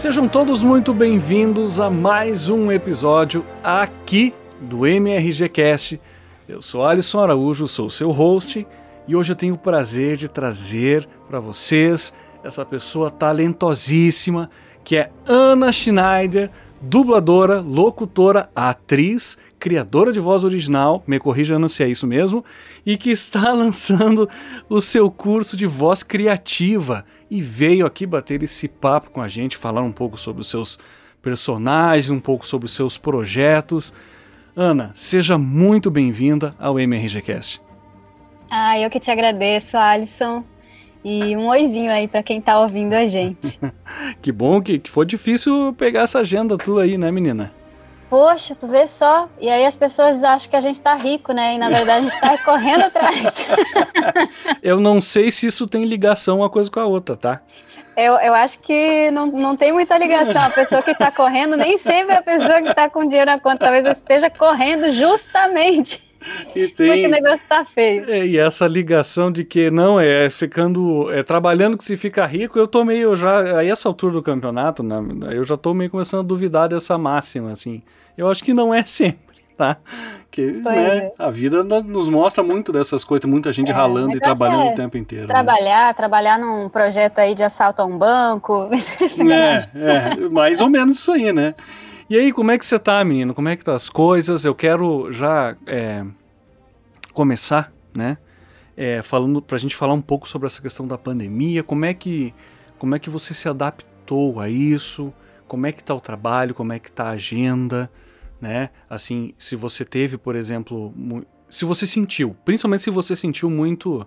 Sejam todos muito bem-vindos a mais um episódio aqui do MRG Cast. Eu sou Alisson Araújo, sou seu host e hoje eu tenho o prazer de trazer para vocês essa pessoa talentosíssima que é Ana Schneider, dubladora, locutora, atriz, criadora de voz original, me corrija Ana se é isso mesmo, e que está lançando o seu curso de voz criativa e veio aqui bater esse papo com a gente, falar um pouco sobre os seus personagens, um pouco sobre os seus projetos. Ana, seja muito bem-vinda ao MRGCast. Ah, eu que te agradeço, Alisson. E um oizinho aí para quem tá ouvindo a gente. que bom que, que foi difícil pegar essa agenda tua aí, né, menina? Poxa, tu vê só. E aí as pessoas acham que a gente tá rico, né? E na verdade a gente tá correndo atrás. eu não sei se isso tem ligação uma coisa com a outra, tá? Eu, eu acho que não, não tem muita ligação. A pessoa que está correndo nem sempre é a pessoa que está com dinheiro na conta. Talvez esteja correndo justamente e tem, Porque o negócio tá feio. É, e essa ligação de que não é ficando é, trabalhando que se fica rico, eu tô meio já a essa altura do campeonato, né, eu já tô meio começando a duvidar dessa máxima assim. Eu acho que não é sempre, tá? Que né, é. a vida nos mostra muito dessas coisas, muita gente é, ralando e trabalhando é o tempo inteiro. Né? Trabalhar, né? trabalhar num projeto aí de assalto a um banco. é, é, mais ou menos isso aí, né? E aí, como é que você tá, menino? Como é que tá as coisas? Eu quero já é, começar, né? É, falando pra gente falar um pouco sobre essa questão da pandemia, como é que como é que você se adaptou a isso? Como é que tá o trabalho? Como é que tá a agenda? Né? Assim, se você teve, por exemplo, se você sentiu, principalmente se você sentiu muito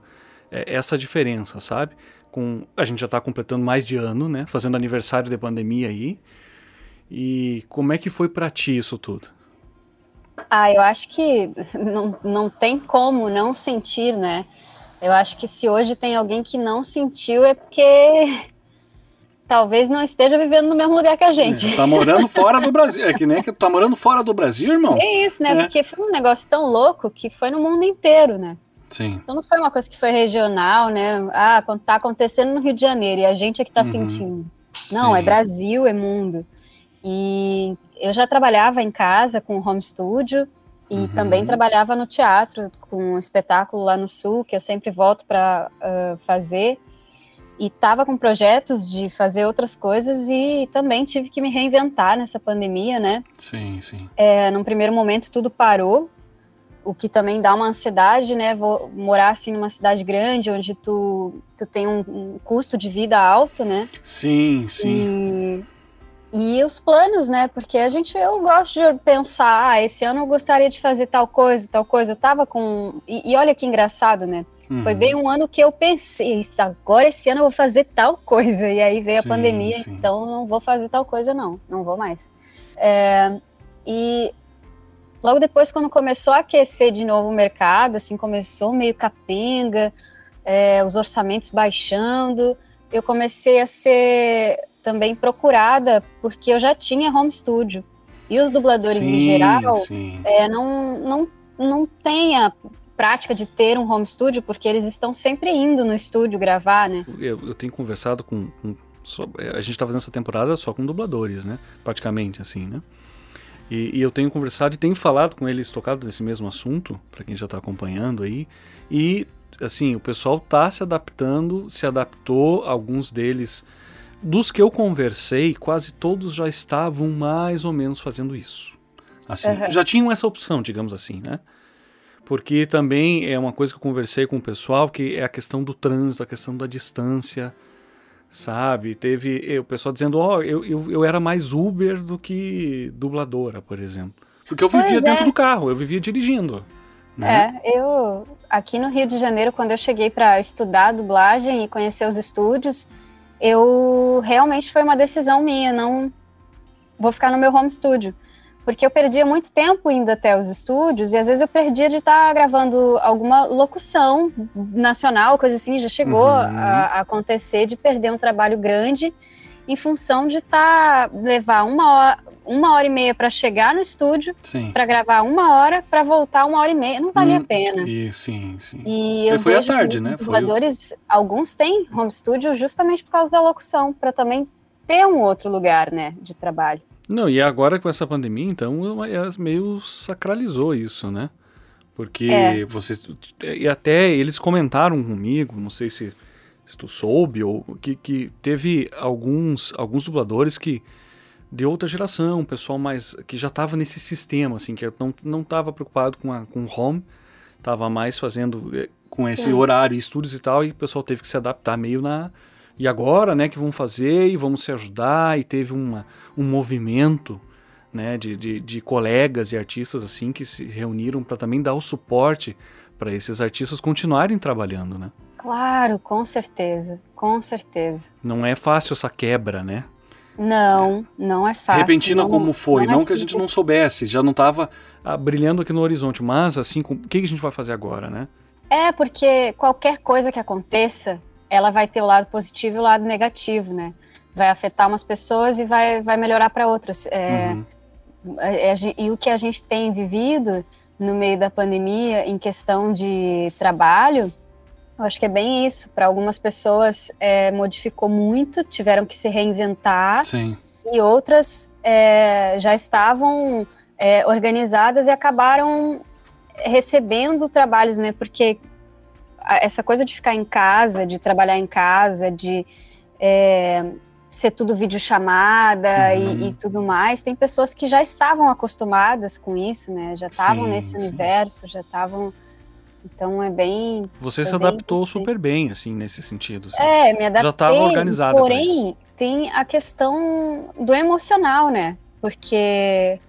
é, essa diferença, sabe? Com a gente já está completando mais de ano, né? Fazendo aniversário de pandemia aí. E como é que foi para ti isso tudo? Ah, eu acho que não, não tem como não sentir, né? Eu acho que se hoje tem alguém que não sentiu é porque talvez não esteja vivendo no mesmo lugar que a gente. É, tá morando fora do Brasil. É que nem que tá morando fora do Brasil, irmão. É isso, né? É. Porque foi um negócio tão louco que foi no mundo inteiro, né? Sim. Então não foi uma coisa que foi regional, né? Ah, tá acontecendo no Rio de Janeiro e a gente é que tá uhum. sentindo. Não, é Sim. é Brasil, é mundo. E eu já trabalhava em casa com home studio e uhum. também trabalhava no teatro com um espetáculo lá no sul que eu sempre volto para uh, fazer e estava com projetos de fazer outras coisas e também tive que me reinventar nessa pandemia, né? Sim, sim. É, num primeiro momento tudo parou, o que também dá uma ansiedade, né? Vou morar assim numa cidade grande onde tu, tu tem um, um custo de vida alto, né? Sim, sim. E e os planos, né? Porque a gente, eu gosto de pensar, ah, esse ano eu gostaria de fazer tal coisa, tal coisa. Eu tava com. E, e olha que engraçado, né? Uhum. Foi bem um ano que eu pensei, agora esse ano eu vou fazer tal coisa. E aí veio sim, a pandemia, sim. então não vou fazer tal coisa, não. Não vou mais. É, e logo depois, quando começou a aquecer de novo o mercado, assim, começou meio capenga, é, os orçamentos baixando, eu comecei a ser também procurada porque eu já tinha home studio. E os dubladores sim, em geral é, não, não, não têm a prática de ter um home studio porque eles estão sempre indo no estúdio gravar, né? Eu, eu tenho conversado com. com só, é, a gente está fazendo essa temporada só com dubladores, né? Praticamente assim, né? E, e, eu tenho conversado e tenho falado com eles, tocado nesse mesmo assunto, para quem já está acompanhando aí. E, assim, o pessoal está se adaptando, se adaptou, alguns deles dos que eu conversei, quase todos já estavam mais ou menos fazendo isso. Assim, uhum. já tinham essa opção, digamos assim, né? Porque também é uma coisa que eu conversei com o pessoal, que é a questão do trânsito, a questão da distância, sabe? Teve eh, o pessoal dizendo, ó, oh, eu, eu, eu era mais Uber do que dubladora, por exemplo. Porque eu vivia pois dentro é. do carro, eu vivia dirigindo. Né? É, eu aqui no Rio de Janeiro, quando eu cheguei para estudar dublagem e conhecer os estúdios, eu realmente foi uma decisão minha, não vou ficar no meu home studio. Porque eu perdia muito tempo indo até os estúdios e às vezes eu perdia de estar tá gravando alguma locução nacional, coisa assim, já chegou uhum. a, a, acontecer de perder um trabalho grande em função de estar tá, levar uma hora, uma hora e meia para chegar no estúdio, para gravar uma hora, para voltar uma hora e meia. Não valia hum, a pena. E, sim, sim. E eu foi à tarde, né? Dubladores, alguns têm home studio justamente por causa da locução, para também ter um outro lugar, né, de trabalho. Não, e agora com essa pandemia, então, é, meio sacralizou isso, né? Porque é. vocês. E até eles comentaram comigo, não sei se, se tu soube, ou que, que teve alguns, alguns dubladores que. De outra geração, pessoal mais. que já estava nesse sistema, assim, que não, não estava preocupado com, a, com o home, estava mais fazendo eh, com esse Sim. horário e estudos e tal, e o pessoal teve que se adaptar meio na. E agora, né, que vão fazer e vamos se ajudar, e teve uma, um movimento né, de, de, de colegas e artistas assim que se reuniram para também dar o suporte para esses artistas continuarem trabalhando, né? Claro, com certeza, com certeza. Não é fácil essa quebra, né? Não, não é fácil. Repentina não, como foi, não, não é que a gente não soubesse, já não estava ah, brilhando aqui no horizonte, mas assim, o que a gente vai fazer agora, né? É, porque qualquer coisa que aconteça, ela vai ter o lado positivo e o lado negativo, né? Vai afetar umas pessoas e vai, vai melhorar para outras. É, uhum. É, e o que a gente tem vivido no meio da pandemia em questão de trabalho, eu acho que é bem isso. Para algumas pessoas é, modificou muito, tiveram que se reinventar. Sim. E outras é, já estavam é, organizadas e acabaram recebendo trabalhos, né? Porque essa coisa de ficar em casa, de trabalhar em casa, de é, ser tudo videochamada uhum. e, e tudo mais, tem pessoas que já estavam acostumadas com isso, né? Já estavam nesse sim. universo, já estavam. Então é bem. Você se adaptou bem... super bem, assim, nesse sentido. Assim. É, me adaptei. Já estava organizada. Porém, tem a questão do emocional, né? Porque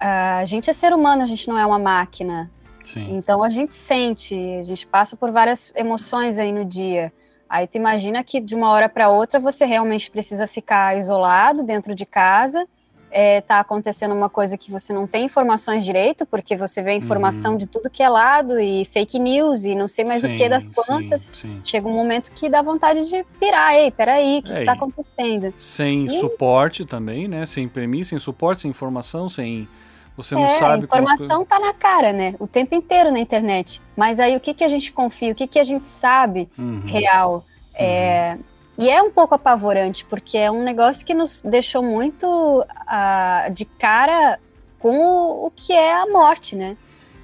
a gente é ser humano, a gente não é uma máquina. Sim. Então a gente sente, a gente passa por várias emoções aí no dia. Aí tu imagina que de uma hora para outra você realmente precisa ficar isolado dentro de casa. É, tá acontecendo uma coisa que você não tem informações direito, porque você vê informação uhum. de tudo que é lado e fake news e não sei mais sim, o que das quantas. Sim, sim. Chega um momento que dá vontade de pirar. Ei, peraí, o que, é, tá acontecendo? Sem e... suporte também, né? Sem premissa, sem suporte, sem informação, sem você não é, sabe a informação está na cara, né? O tempo inteiro na internet. Mas aí o que, que a gente confia, o que, que a gente sabe uhum. real? É, uhum. E é um pouco apavorante, porque é um negócio que nos deixou muito uh, de cara com o, o, que é a morte, né?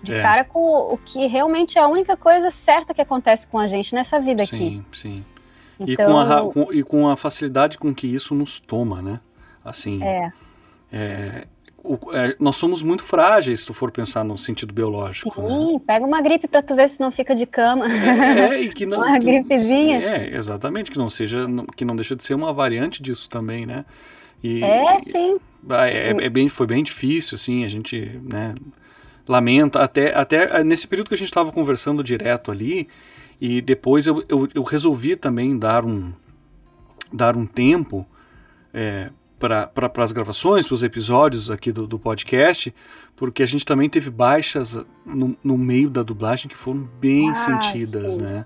De é. cara com o, o, que realmente é a única coisa certa que acontece com a gente nessa vida sim, aqui. Sim, sim. Então... E, com a, então com, e com a facilidade com que isso nos toma, né? Assim. É. é o, é, nós somos muito frágeis, se tu for pensar no sentido biológico. Sim, né? pega uma gripe para tu ver se não fica de cama. É, é e que não. uma que, gripezinha. É, exatamente, que não seja, que não deixa de ser uma variante disso também, né? E, é, sim. É, é, bem, foi bem difícil, assim, a gente, né, lamenta, até, até nesse período que a gente estava conversando direto ali, e depois eu, eu, eu, resolvi também dar um, dar um tempo é, para pra, as gravações, para os episódios aqui do, do, podcast, porque a gente também teve baixas no, no meio da dublagem que foram bem ah, sentidas, sim. né?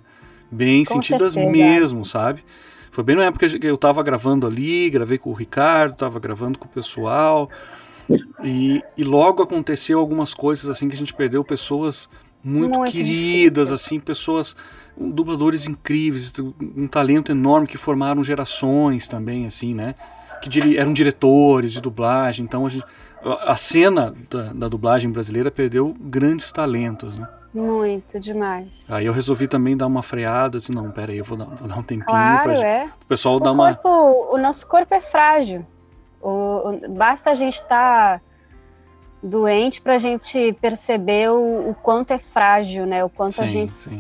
Bem com sentidas certeza, mesmo, sabe? Foi bem na época que eu estava gravando ali, gravei com o Ricardo, estava gravando com o pessoal, e, e logo aconteceu algumas coisas assim que a gente perdeu pessoas muito, muito queridas, difícil. assim, pessoas, dubladores incríveis, um talento enorme que formaram gerações também, assim, né? Que eram diretores de dublagem. Então a, gente, a cena da, da, dublagem brasileira perdeu grandes talentos, né? Muito, demais. Aí eu resolvi também dar uma freada, assim, não, pera aí, eu vou dar, vou dar um tempinho claro, pra é. o pessoal o dar corpo, uma... O nosso corpo é frágil. O, o, basta a gente estar tá doente pra gente perceber o, o, quanto é frágil, né? O quanto sim, a gente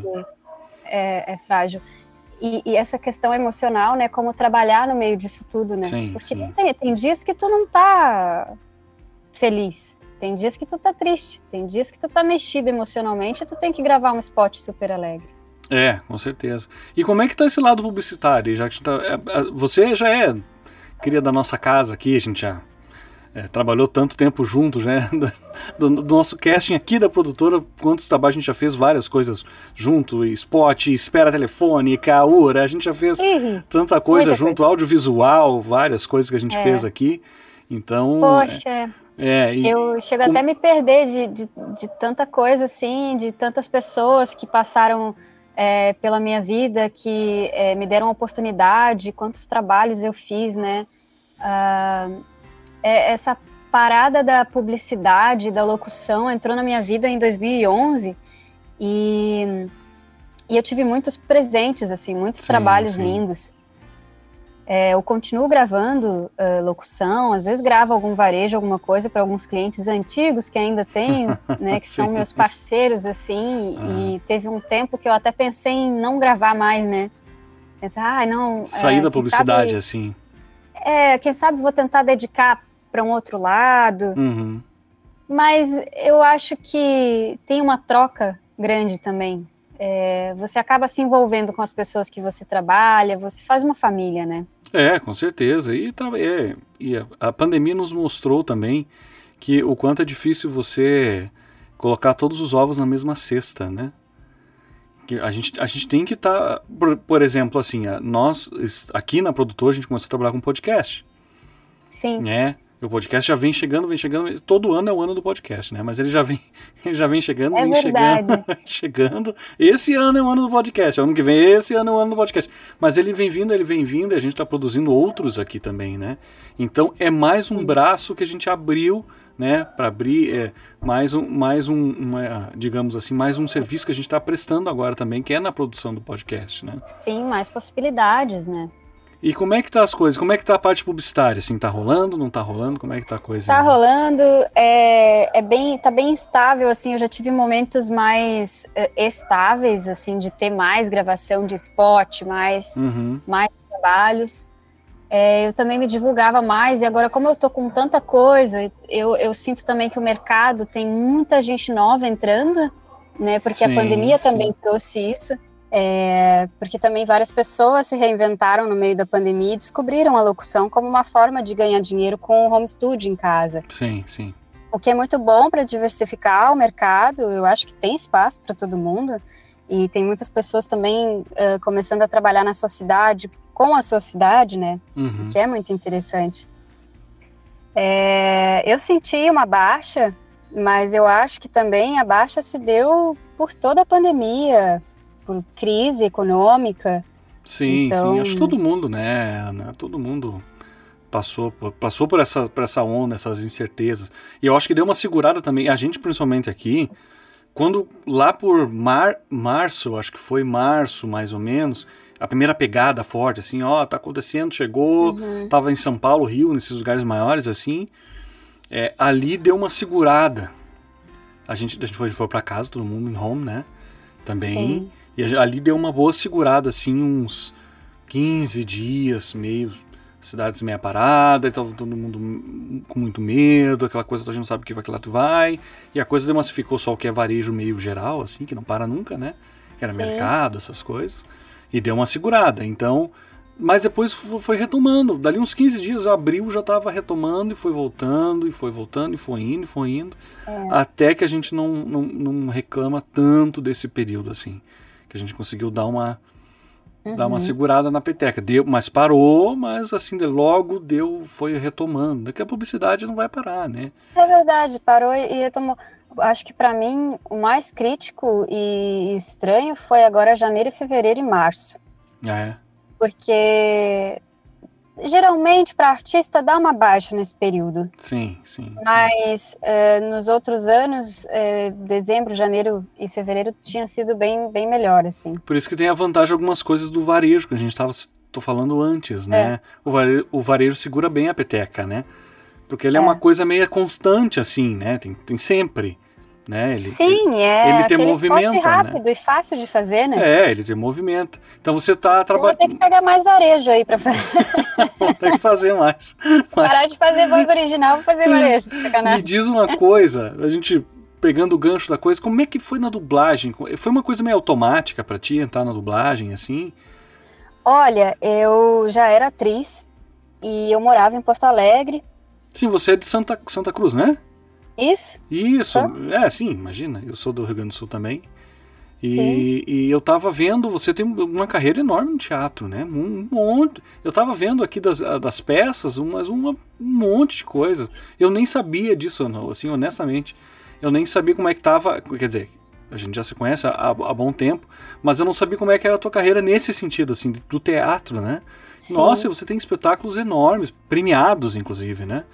é, é frágil. E, e, essa questão emocional, né? Como trabalhar no meio disso tudo, né? Sim, Porque sim. Tem, tem dias que tu não tá feliz. Tem dias que tu tá triste. Tem dias que tu tá mexido emocionalmente e tu tem que gravar um spot super alegre. É, com certeza. E como é que tá esse lado publicitário? Já que tá, é, é, você já é cria da nossa casa aqui, a gente já é, trabalhou tanto tempo juntos, né? Do, do, nosso casting aqui da produtora, quantos trabalhos a gente já fez várias coisas junto, spot, espera telefone, caura, a gente já fez uhum. tanta coisa junto, coisa. audiovisual, várias coisas que a gente é. fez aqui. Então. Poxa. É, é e, eu chego com... até a me perder de, de, de, tanta coisa assim, de tantas pessoas que passaram é, pela minha vida, que é, me deram oportunidade, quantos trabalhos eu fiz, né? Uh, essa parada da publicidade, da locução, entrou na minha vida em 2011 e, e eu tive muitos presentes, assim, muitos sim, trabalhos sim. lindos. É, eu continuo gravando uh, locução, às vezes gravo algum varejo, alguma coisa para alguns clientes antigos que ainda tenho, né, que são meus parceiros, assim, e teve um tempo que eu até pensei em não gravar mais, né? Pensar, ah, não... Sair é, da publicidade, sabe, assim. É, quem sabe vou tentar dedicar para um outro lado. Uhum. Mas eu acho que tem uma troca grande também. É, você acaba se envolvendo com as pessoas que você trabalha, você faz uma família, né? É, com certeza. E, é, e a, a pandemia nos mostrou também que o quanto é difícil você colocar todos os ovos na mesma cesta, né? Que a gente, a gente tem que estar, tá, por, por, exemplo, assim, nós aqui na produtora a gente começou a trabalhar com podcast. Sim. Né? O podcast já vem chegando, vem chegando. Todo ano é o ano do podcast, né? Mas ele já vem, ele já vem chegando, é vem verdade. chegando, chegando. Esse ano é o ano do podcast. Ano que vem, esse ano é o ano do podcast. Mas ele vem vindo, ele vem vindo, e a gente está produzindo outros aqui também, né? Então é mais um Sim. braço que a gente abriu, né? Para abrir é, mais um, mais um, uma, digamos assim, mais um serviço que a gente está prestando agora também, que é na produção do podcast, né? Sim, mais possibilidades, né? E como é que tá as coisas? Como é que tá a parte publicitária? Assim, tá rolando, não tá rolando? Como é que tá a coisa? Tá rolando, é, é bem, tá bem estável, assim, eu já tive momentos mais uh, estáveis, assim, de ter mais gravação de spot, mais, uhum. mais trabalhos. É, eu também me divulgava mais, e agora, como eu tô com tanta coisa, eu, eu sinto também que o mercado tem muita gente nova entrando, né, porque sim, a pandemia também sim. trouxe isso. É, porque também várias pessoas se reinventaram no meio da pandemia e descobriram a locução como uma forma de ganhar dinheiro com o home studio em casa. Sim, sim. O que é muito bom para diversificar o mercado, eu acho que tem espaço para todo mundo. E tem muitas pessoas também uh, começando a trabalhar na sua cidade, com a sua cidade, né? Uhum. Que é muito interessante. É, eu senti uma baixa, mas eu acho que também a baixa se deu por toda a pandemia, por crise econômica. Sim, então... sim. Acho que todo mundo, né, Ana? Todo mundo passou, passou por, essa, por essa onda, essas incertezas. E eu acho que deu uma segurada também. A gente, principalmente aqui, quando lá por mar, março, acho que foi março mais ou menos, a primeira pegada forte, assim, ó, tá acontecendo, chegou, uhum. tava em São Paulo, Rio, nesses lugares maiores, assim, é, ali deu uma segurada. A gente, a gente foi, foi para casa, todo mundo em home, né? Também. Sim. E ali deu uma boa segurada, assim, uns 15 dias, meio. Cidades meio parada, estava todo mundo com muito medo, aquela coisa a gente não sabe o que vai que lá tu vai. E a coisa demassificou só o que é varejo meio geral, assim, que não para nunca, né? Que era Sim. mercado, essas coisas. E deu uma segurada. Então, mas depois foi retomando. Dali uns 15 dias, abril já estava retomando e foi voltando, e foi voltando, e foi indo, e foi indo. É. Até que a gente não, não, não reclama tanto desse período assim que a gente conseguiu dar uma uhum. dar uma uhum. segurada na peteca. Deu, mas parou, mas assim, logo deu, foi retomando. Daqui a publicidade não vai parar, né? É verdade, parou e retomou. Acho que para mim o mais crítico e estranho foi agora janeiro, fevereiro e março. É. Porque geralmente para artista dá uma baixa nesse período. Sim, sim. Mas sim. Uh, nos outros anos, uh, dezembro, janeiro e fevereiro tinha sido bem, bem melhor, assim. Por isso que tem a vantagem algumas coisas do varejo que a gente estava tô falando antes, né? É. O, varejo, o varejo segura bem a peteca, né? Porque ele é, é uma coisa meio constante, assim, né? Tem, tem sempre. Né? Ele, Sim, é. Ele tem movimento. Né? rápido né? e fácil de fazer, né? É, ele tem movimento. Então você está trabalhando. Tem que pegar mais varejo aí para fazer. tem que fazer mais. Parar de fazer voz original e fazer varejo. Me diz uma coisa, a gente pegando o gancho da coisa, como é que foi na dublagem? Foi uma coisa meio automática para ti entrar na dublagem assim? Olha, eu já era atriz e eu morava em Porto Alegre. Sim, você é de Santa, Santa Cruz, né? Isso? Isso, é, sim, imagina. Eu sou do Rio Grande do Sul também. E, e, eu tava vendo, você tem uma carreira enorme no teatro, né? Um monte. Eu tava vendo aqui das, das peças, umas, uma, um monte de coisas. Eu nem sabia disso, assim, honestamente. Eu nem sabia como é que tava. Quer dizer, a gente já se conhece há, há, bom tempo, mas eu não sabia como é que era a tua carreira nesse sentido, assim, do teatro, né? Sim. Nossa, você tem espetáculos enormes, premiados, inclusive, né?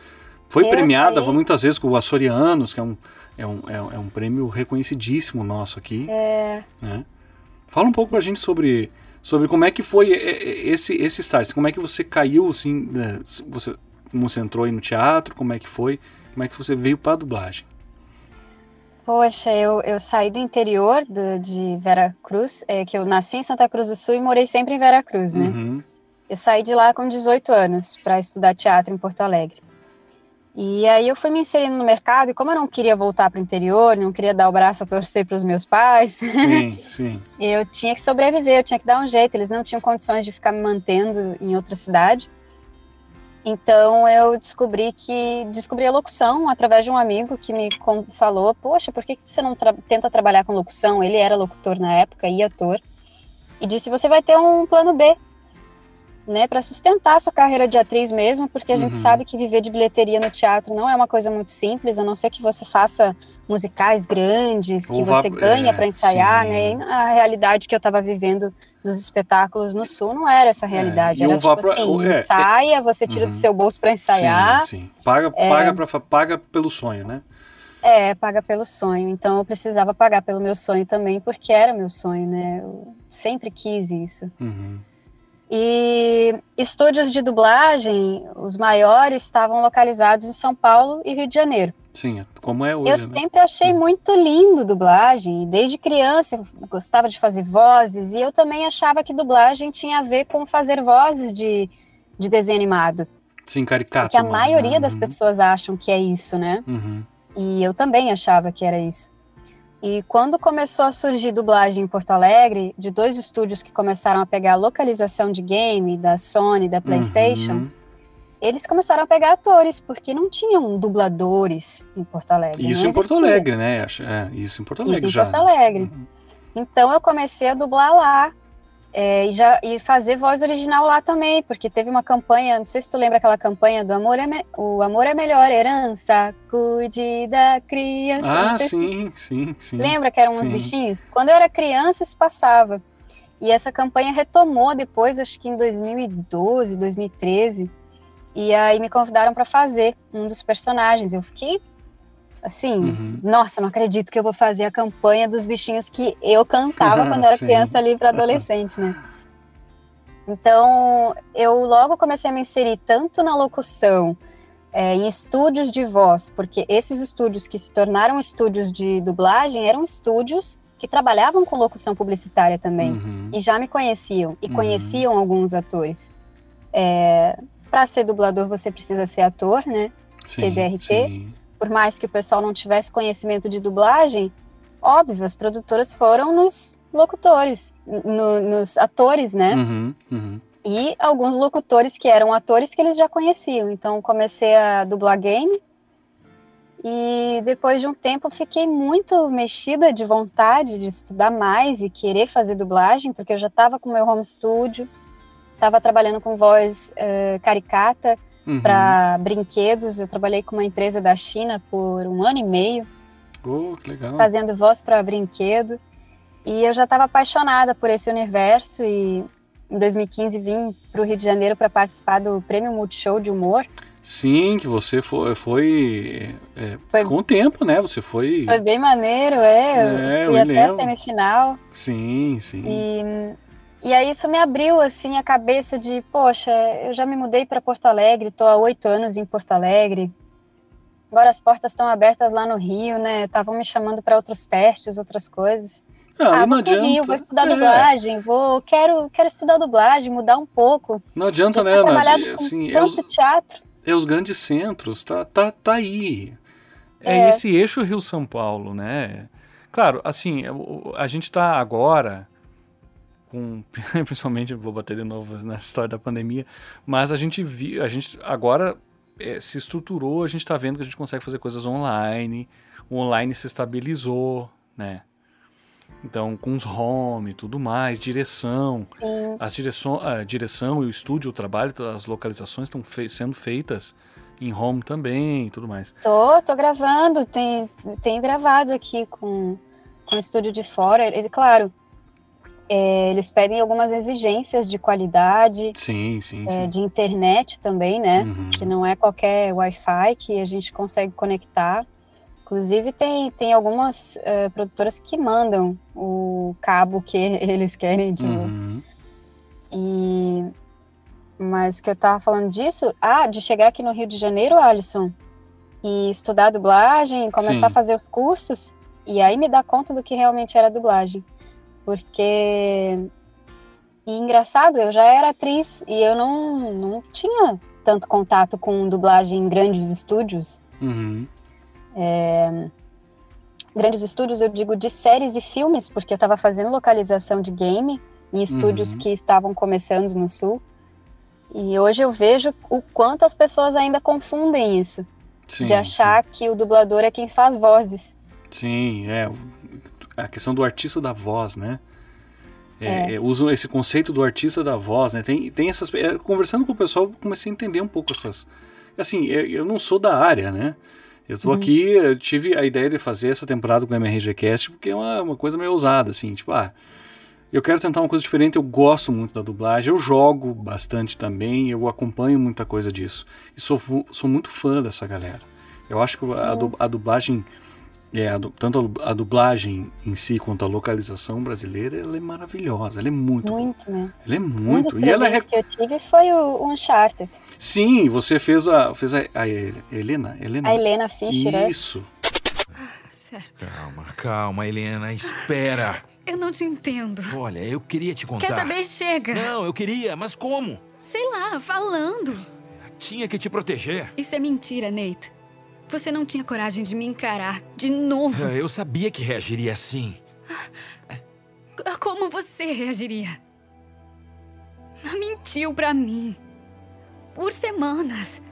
Foi eu premiada sei. muitas vezes com o Açorianos, que é um, é um, é, é um prêmio reconhecidíssimo nosso aqui. É. Né? Fala um pouco pra gente sobre, sobre como é que foi esse, esse start, como é que você caiu, assim, né? você, como você entrou aí no teatro, como é que foi, como é que você veio pra dublagem? Poxa, eu, eu saí do interior do, de Vera Cruz, é, que eu nasci em Santa Cruz do Sul e morei sempre em Vera Cruz, né? Uhum. Eu saí de lá com 18 anos para estudar teatro em Porto Alegre. E aí eu fui me inserindo no mercado e como eu não queria voltar para o interior, não queria dar o braço a torcer para os meus pais, sim, sim. eu tinha que sobreviver, eu tinha que dar um jeito. Eles não tinham condições de ficar me mantendo em outra cidade. Então eu descobri que descobri a locução através de um amigo que me falou: Poxa, por que, que você não tra tenta trabalhar com locução? Ele era locutor na época e ator. E disse: Você vai ter um plano B né, para sustentar a sua carreira de atriz mesmo, porque a uhum. gente sabe que viver de bilheteria no teatro não é uma coisa muito simples, a não ser que você faça musicais grandes, que você ganha é, para ensaiar, sim. né? E a realidade que eu estava vivendo dos espetáculos no Sul não era essa é, realidade, é, era tipo pra, assim, é, ensaia, você tira uhum. do seu bolso para ensaiar. Sim, sim. Paga, é. paga, pra, paga pelo sonho, né? É, paga pelo sonho. Então eu precisava pagar pelo meu sonho também, porque era meu sonho, né? Eu sempre quis isso. Uhum. E estúdios de dublagem, os maiores, estavam localizados em São Paulo e Rio de Janeiro. Sim, como é hoje. Eu né? sempre achei muito lindo dublagem. Desde criança eu gostava de fazer vozes e eu também achava que dublagem tinha a ver com fazer vozes de, de desenho animado. Sim, caricato. Porque a maioria né? das uhum. pessoas acham que é isso, né? Uhum. E eu também achava que era isso. E quando começou a surgir dublagem em Porto Alegre, de dois estúdios que começaram a pegar a localização de game da Sony, da PlayStation, uhum. eles começaram a pegar atores, porque não tinham dubladores em Porto Alegre. Isso em Porto Alegre, né? É, isso em Porto Alegre isso já. em Porto Alegre. Uhum. Então eu comecei a dublar lá. É, e, já, e fazer voz original lá também, porque teve uma campanha, não sei se tu lembra aquela campanha do Amor é, me, o amor é melhor herança, cuide da criança. Ah, sim, sim, sim. Lembra que eram uns bichinhos? Quando eu era criança, isso passava. E essa campanha retomou depois, acho que em 2012, 2013. E aí me convidaram para fazer um dos personagens. Eu fiquei Assim, uhum. nossa, não acredito que eu vou fazer a campanha dos bichinhos que eu cantava quando era criança ali para adolescente, né? Então, eu logo comecei a me inserir tanto na locução, é, em estúdios de voz, porque esses estúdios que se tornaram estúdios de dublagem eram estúdios que trabalhavam com locução publicitária também uhum. e já me conheciam e uhum. conheciam alguns atores. É, para ser dublador você precisa ser ator, né? Sim, TDRT. Sim por mais que o pessoal não tivesse conhecimento de dublagem, óbvio, as produtoras foram nos locutores, no, nos atores, né? Uhum, uhum. E alguns locutores que eram atores que eles já conheciam. Então comecei a dublar game. E depois de um tempo fiquei muito mexida de vontade de estudar mais e querer fazer dublagem, porque eu já estava com meu home studio, estava trabalhando com voz uh, caricata uhum. para brinquedos. Eu trabalhei com uma empresa da China por um ano e meio. Oh, legal. Fazendo voz para brinquedo. E eu já estava apaixonada por esse universo e em 2015 vim para o Rio de Janeiro para participar do Prêmio Multishow de Humor. Sim, que você foi, foi, é, foi ficou um tempo, né? Você foi. Foi bem maneiro, é. é eu fui até lembro. a semifinal. Sim, sim. E e aí isso me abriu assim a cabeça de, poxa, eu já me mudei para Porto Alegre, estou há oito anos em Porto Alegre. Agora as portas estão abertas lá no Rio, né? Estavam me chamando para outros testes, outras coisas. Ah, ah não adianta. Rio, vou estudar é. dublagem, vou, quero, quero estudar dublagem, mudar um pouco. Não adianta, né, Nadia? Assim, é os, teatro. É os grandes centros, tá, tá, tá aí. É, é esse eixo Rio-São Paulo, né? Claro, assim, a gente está agora com principalmente vou bater de novo nessa história da pandemia, mas a gente viu, a gente agora é, se estruturou, a gente está vendo que a gente consegue fazer coisas online, o online se estabilizou, né? Então, com os home e tudo mais, direção, Sim. as direção, a direção e o estúdio, o trabalho, as localizações estão sendo feitas em home também e tudo mais. Tô, tô gravando, tenho, tenho gravado aqui com com o estúdio de fora, ele, claro, é, eles pedem algumas exigências de qualidade, sim, sim, é, sim. de internet também, né? Uhum. Que não é qualquer Wi-Fi que a gente consegue conectar. Inclusive tem, tem algumas uh, produtoras que mandam o cabo que eles querem, tipo. Uhum. E mas que eu tava falando disso, ah, de chegar aqui no Rio de Janeiro, Alisson, e estudar dublagem, começar Sim. a fazer os cursos, e aí me dar conta do que realmente era dublagem. Porque e engraçado, eu já era atriz e eu não, não tinha tanto contato com dublagem em grandes estúdios. Uhum. Grandes estúdios, eu digo de séries e filmes, porque eu estava fazendo localização de game em estúdios Uhum. que estavam começando no Sul. E hoje eu vejo o quanto as pessoas ainda confundem isso, Sim, de achar que o dublador é quem faz vozes. Sim, sim, é. A questão do artista da voz, né? É, é, usam esse conceito do artista da voz, né? Tem, tem essas. é, conversando com o pessoal, eu comecei a entender um pouco essas. Assim, eu, não sou da área, né? Eu tô aqui, eu tive a ideia de fazer essa temporada com o MRG Cast, porque é uma, uma coisa meio ousada, assim, tipo, ah, eu quero tentar uma coisa diferente, eu gosto muito da dublagem, eu jogo bastante também, eu acompanho muita coisa disso. E sou, sou muito fã dessa galera. Eu acho que a, a dublagem, é, a du- tanto a du- a dublagem em si quanto a localização brasileira, ela é maravilhosa, ela é muito, boa. Muito, né? Ela é Um dos muito. E ela é. que eu tive foi o Uncharted. Sim, você fez a. Fez a, a Helena? Helena? A Helena Fischer, é? Isso. Certo. Calma, calma, Helena, espera. Eu não te entendo. Olha, eu queria te contar. Quer saber? Chega. Não, eu queria, mas como? Sei lá, falando. Tinha que te proteger. Isso é mentira, Nate. Você não tinha coragem de me encarar de novo. Eu sabia que reagiria assim. Como você reagiria? Mentiu pra mim. Por semanas.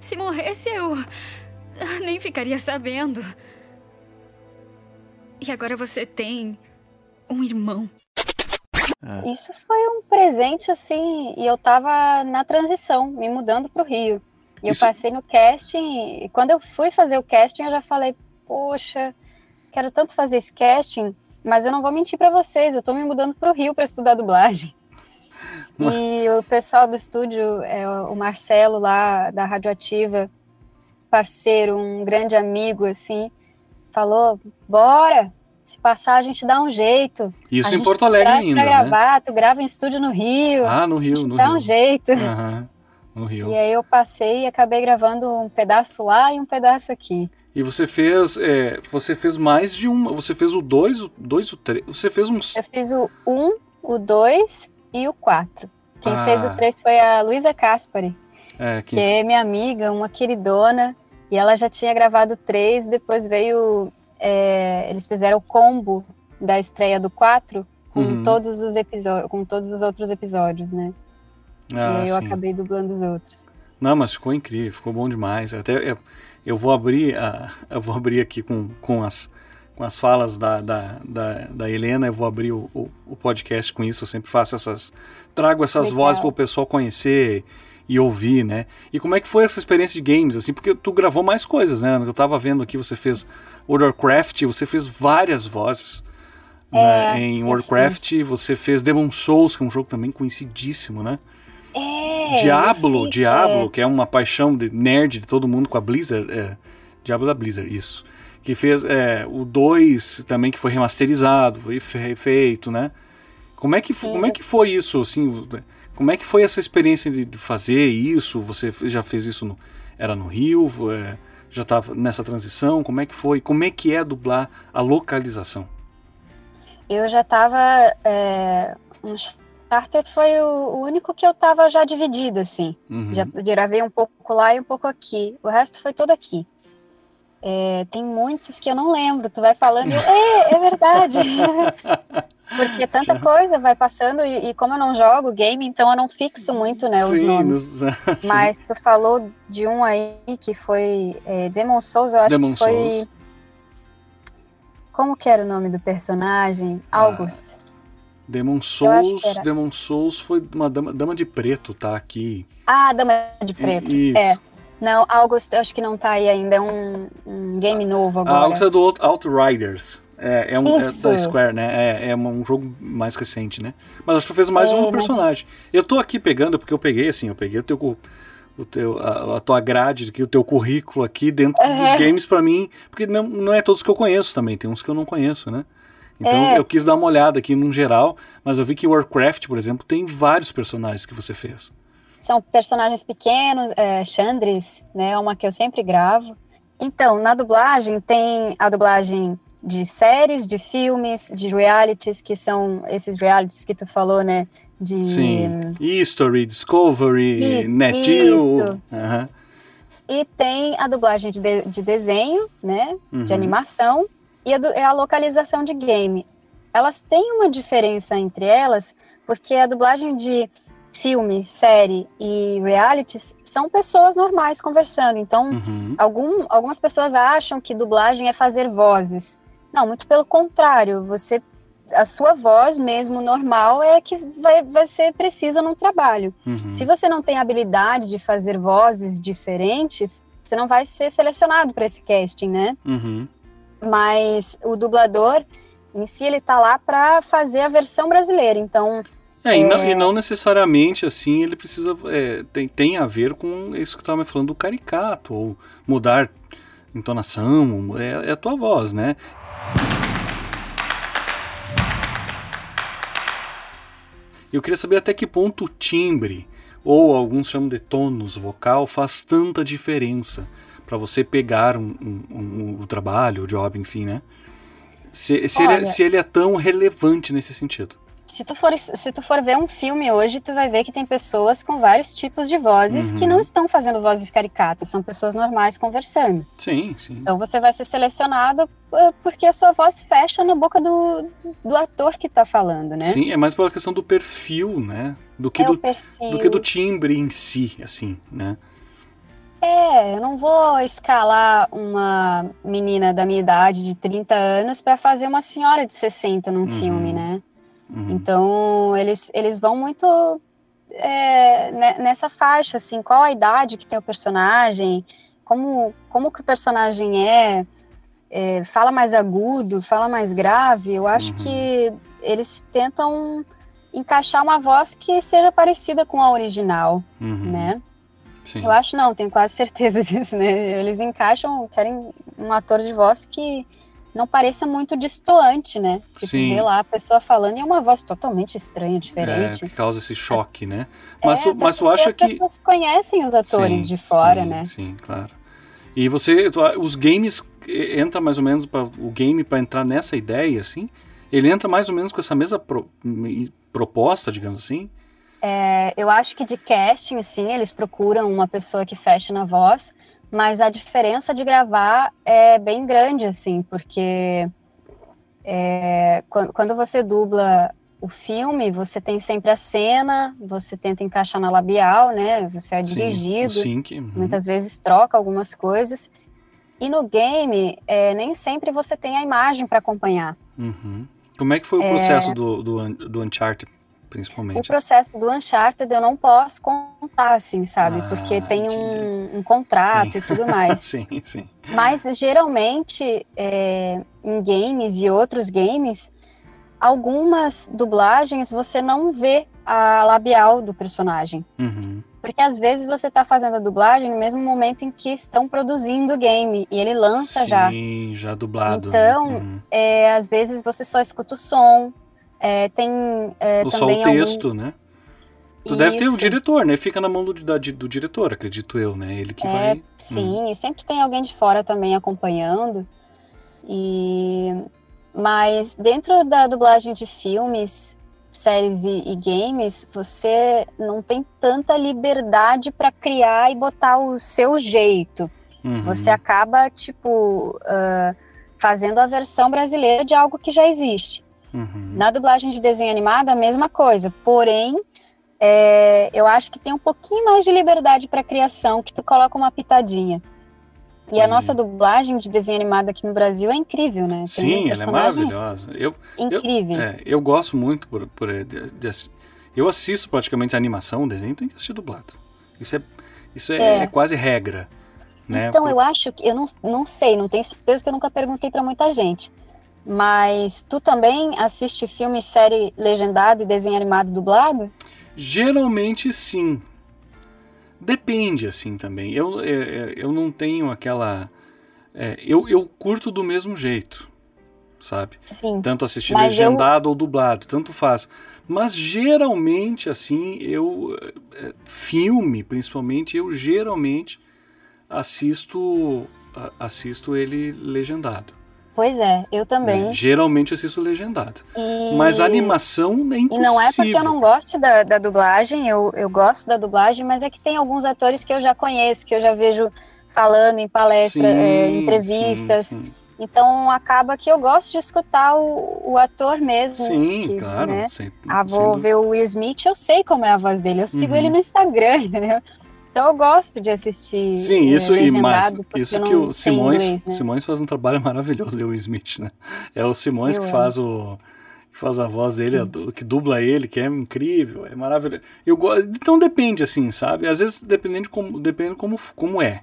Se morresse, eu. nem ficaria sabendo. E agora você tem. um irmão. Isso foi um presente, assim, e eu tava na transição, me mudando pro Rio. E eu Isso- passei no casting, e quando eu fui fazer o casting, eu já falei, poxa, quero tanto fazer esse casting, mas eu não vou mentir pra vocês, eu tô me mudando pro Rio pra estudar dublagem. E o pessoal do estúdio, é, o Marcelo lá da Radioativa, parceiro, um grande amigo, assim, falou, bora, se passar a gente dá um jeito. Isso em Porto Alegre ainda, pra né? gravar, tu grava em estúdio no Rio, Ah, no Rio, no dá Rio. um jeito. Aham, no Rio. E aí eu passei e acabei gravando um pedaço lá e um pedaço aqui. E você fez, é, você fez mais de uma, você fez o 2, o 2, o 3, você fez uns... Eu fiz o 1, o 2 e o 4. Quem Ah. fez o 3 foi a Luísa Caspari, É, que, que é minha amiga, uma queridona, e ela já tinha gravado três, depois veio. é, eles fizeram o combo da estreia do 4 com Uhum. todos os episódios, com todos os outros episódios, né? E ah, aí eu sim. acabei dublando os outros. Não, mas ficou incrível, ficou bom demais. Até eu, eu vou abrir, a, eu vou abrir aqui com, com as com as falas da, da, da, da Helena, eu vou abrir o, o, o podcast com isso. Eu sempre faço essas, trago essas Legal. vozes para o pessoal conhecer e ouvir, né? E como é que foi essa experiência de games, assim? Porque tu gravou mais coisas, né? Eu tava vendo aqui, você fez World of Warcraft, você fez várias vozes. né? Em eu Warcraft, você fez Demon Souls, que é um jogo também conhecidíssimo, né? É, Diablo, Diablo, que é uma paixão de nerd de todo mundo com a Blizzard. É, Diablo da Blizzard, isso. Que fez é, o 2 também, que foi remasterizado, foi fe- feito, né? Como é que, Sim. como é que foi isso, assim? Como é que foi essa experiência de, de fazer isso? Você já fez isso, no, era no Rio? é, já estava nessa transição? Como é que foi? Como é que é dublar a localização? Eu já tava. É, Uncharted foi o, único que eu tava já dividido, assim. Uhum. Já gravei um pouco lá e um pouco aqui. O resto foi todo aqui. É, tem muitos que eu não lembro. Tu vai falando, e é, é verdade. Porque tanta coisa vai passando e, e como eu não jogo game, então eu não fixo muito, né, os Sim, nomes. nos-. Mas tu falou de um aí que foi é, Demon Souls, eu acho Demon que foi. Souls. Como que era o nome do personagem? Ah, August. Demon Souls. Demon Souls foi uma dama, dama de preto, tá aqui. Ah, Dama de Preto. Isso. É. Não, August, eu acho que não tá aí ainda. É um, um game novo agora. A August é do Out- Outriders. É, é um é da Square, né? É, é um jogo mais recente, né? Mas acho que fez mais É, um mas- personagem. Eu tô aqui pegando, porque eu peguei assim, eu peguei o teu, o teu a, a tua grade, aqui, o teu currículo aqui dentro Uhum. dos games pra mim, porque não, não é todos que eu conheço também, tem uns que eu não conheço, né? Então É. eu quis dar uma olhada aqui num geral, mas eu vi que Warcraft, por exemplo, tem vários personagens que você fez. São personagens pequenos, é, Chandris, né? É uma que eu sempre gravo. Então, na dublagem tem a dublagem de séries, de filmes, de realities, que são esses realities que tu falou, né? De Sim. History, Discovery, NetGeo. Aham. E tem a dublagem de, de- de desenho, né? Uhum. De animação. E a, do- é a localização de game. Elas têm uma diferença entre elas, porque a dublagem de filme, série e realities são pessoas normais conversando. Então, Uhum. algum, algumas pessoas acham que dublagem é fazer vozes. Não, muito pelo contrário. Você, a sua voz mesmo normal é que vai, vai ser precisa no trabalho. Uhum. Se você não tem habilidade de fazer vozes diferentes, você não vai ser selecionado para esse casting, né? Uhum. Mas o dublador em si ele tá lá para fazer a versão brasileira. Então, É, e, Não, e não necessariamente assim ele precisa. é, tem, tem a ver com isso que eu estava me falando do caricato, ou mudar entonação, é, é a tua voz, né? Eu queria saber até que ponto o timbre, ou alguns chamam de tônus vocal, faz tanta diferença para você pegar um, um- um- um trabalho, o job, enfim, né? Se, se, ele, é- Olha- se ele é tão relevante nesse sentido. se tu for se tu for ver um filme hoje, tu vai ver que tem pessoas com vários tipos de vozes que Uhum. não estão fazendo vozes caricatas, são pessoas normais conversando. Sim, sim. Então você vai ser selecionado eh, porque a sua voz fecha na boca do, do ator que tá falando, né? Sim, é mais pela questão do perfil, né? Do que, é o do, do que do timbre em si, assim, né? É, eu não vou escalar uma menina da minha idade de 30 anos para fazer uma senhora de 60 num Uhum. filme, né? Uhum. Então, eles, eles vão muito é, ne- nessa faixa, assim, qual a idade que tem o personagem, como, como que o personagem é, é, fala mais agudo, fala mais grave, eu acho Uhum. que eles tentam encaixar uma voz que seja parecida com a original, Uhum. né? Sim. Eu acho não, tenho quase certeza disso, né? Eles encaixam, querem um ator de voz que não pareça muito distoante, né? Que Sim. tu vê lá a pessoa falando e é uma voz totalmente estranha, É, diferente. que causa esse choque, né? Mas, É, tu, mas tu porque acha as que. pessoas conhecem os atores Sim, de fora, sim, né? Sim, claro. E você, tu- os games entra mais ou menos para o game para entrar nessa ideia, assim? Ele entra mais ou menos com essa mesma pro- proposta, digamos assim? É, eu acho que de casting, sim, eles procuram uma pessoa que feche na voz, mas a diferença de gravar é bem grande, assim, porque é, quando, quando você dubla o filme, você tem sempre a cena, você tenta encaixar na labial, né? Você é Sim, dirigido, sync. uhum. muitas vezes troca algumas coisas. E no game, é, nem sempre você tem a imagem para acompanhar. Uhum. Como é que foi o processo do, do, Un- do Uncharted, O principalmente? processo do Uncharted eu não posso contar, assim, sabe? Ah, Porque tem um, um contrato Sim. e tudo mais. sim, sim. Mas geralmente, é, em games e outros games, algumas dublagens você não vê a labial do personagem. Uhum. Porque às vezes você está fazendo a dublagem no mesmo momento em que estão produzindo o game e ele lança já. Sim, já dublado. Então, né? Uhum. É, às vezes você só escuta o som. É, tem é, Ou só o texto, né? Tu deve ter o Isso. diretor, né? Fica na mão do, da- do diretor, acredito eu, né? Ele que É, vai. sim, e sempre tem alguém de fora também acompanhando. E mas dentro da dublagem de filmes, séries e, e games, você não tem tanta liberdade para criar e botar o seu jeito. Uhum. Você acaba tipo ah, fazendo a versão brasileira de algo que já existe. Uhum. Na dublagem de desenho animado, a mesma coisa. Porém, é, eu acho que tem um pouquinho mais de liberdade para criação, que tu coloca uma pitadinha. E a Entendi. nossa dublagem de desenho animado aqui no Brasil é incrível, né? Tem Sim, ela é maravilhosa. Eu, Incríveis. é, eu gosto muito por, por de, de assi- eu assisto praticamente a animação, o desenho, tem que assistir dublado. Isso é Isso é, é. quase regra. Né? Então, eu acho que, eu não, não sei, não tenho certeza que eu nunca perguntei para muita gente. Mas tu também assiste filme, série legendado e desenho animado dublado? Geralmente sim. Depende, assim, também. Eu, eu, eu não tenho aquela. É, eu, eu curto do mesmo jeito, sabe? Sim. Tanto assistir legendado eu... ou dublado, tanto faz. Mas geralmente, assim, eu. É, filme, principalmente, eu geralmente assisto assisto ele legendado. Pois é, eu também. É, geralmente eu assisto legendado. E... Mas a animação é impossível. E não é porque eu não gosto da, da dublagem, eu, eu gosto da dublagem, mas é que tem alguns atores que eu já conheço, que eu já vejo falando em palestra, sim, é, entrevistas. Sim, sim. Então acaba que eu gosto de escutar o, o ator mesmo. Sim, que, claro. Né? Sem, ah, vou ver o Will Smith, eu sei como é a voz dele, eu sigo uhum. ele no Instagram, entendeu? Então eu gosto de assistir. Sim, isso é, e mais. Isso que o Simões, inglês, né? Simões faz um trabalho maravilhoso, o Will Smith, né? É o Simões eu que faz o que faz a voz dele, que dubla ele, que é incrível, é maravilhoso. Eu gosto, então depende assim, sabe? Às vezes dependendo de como, dependendo como como é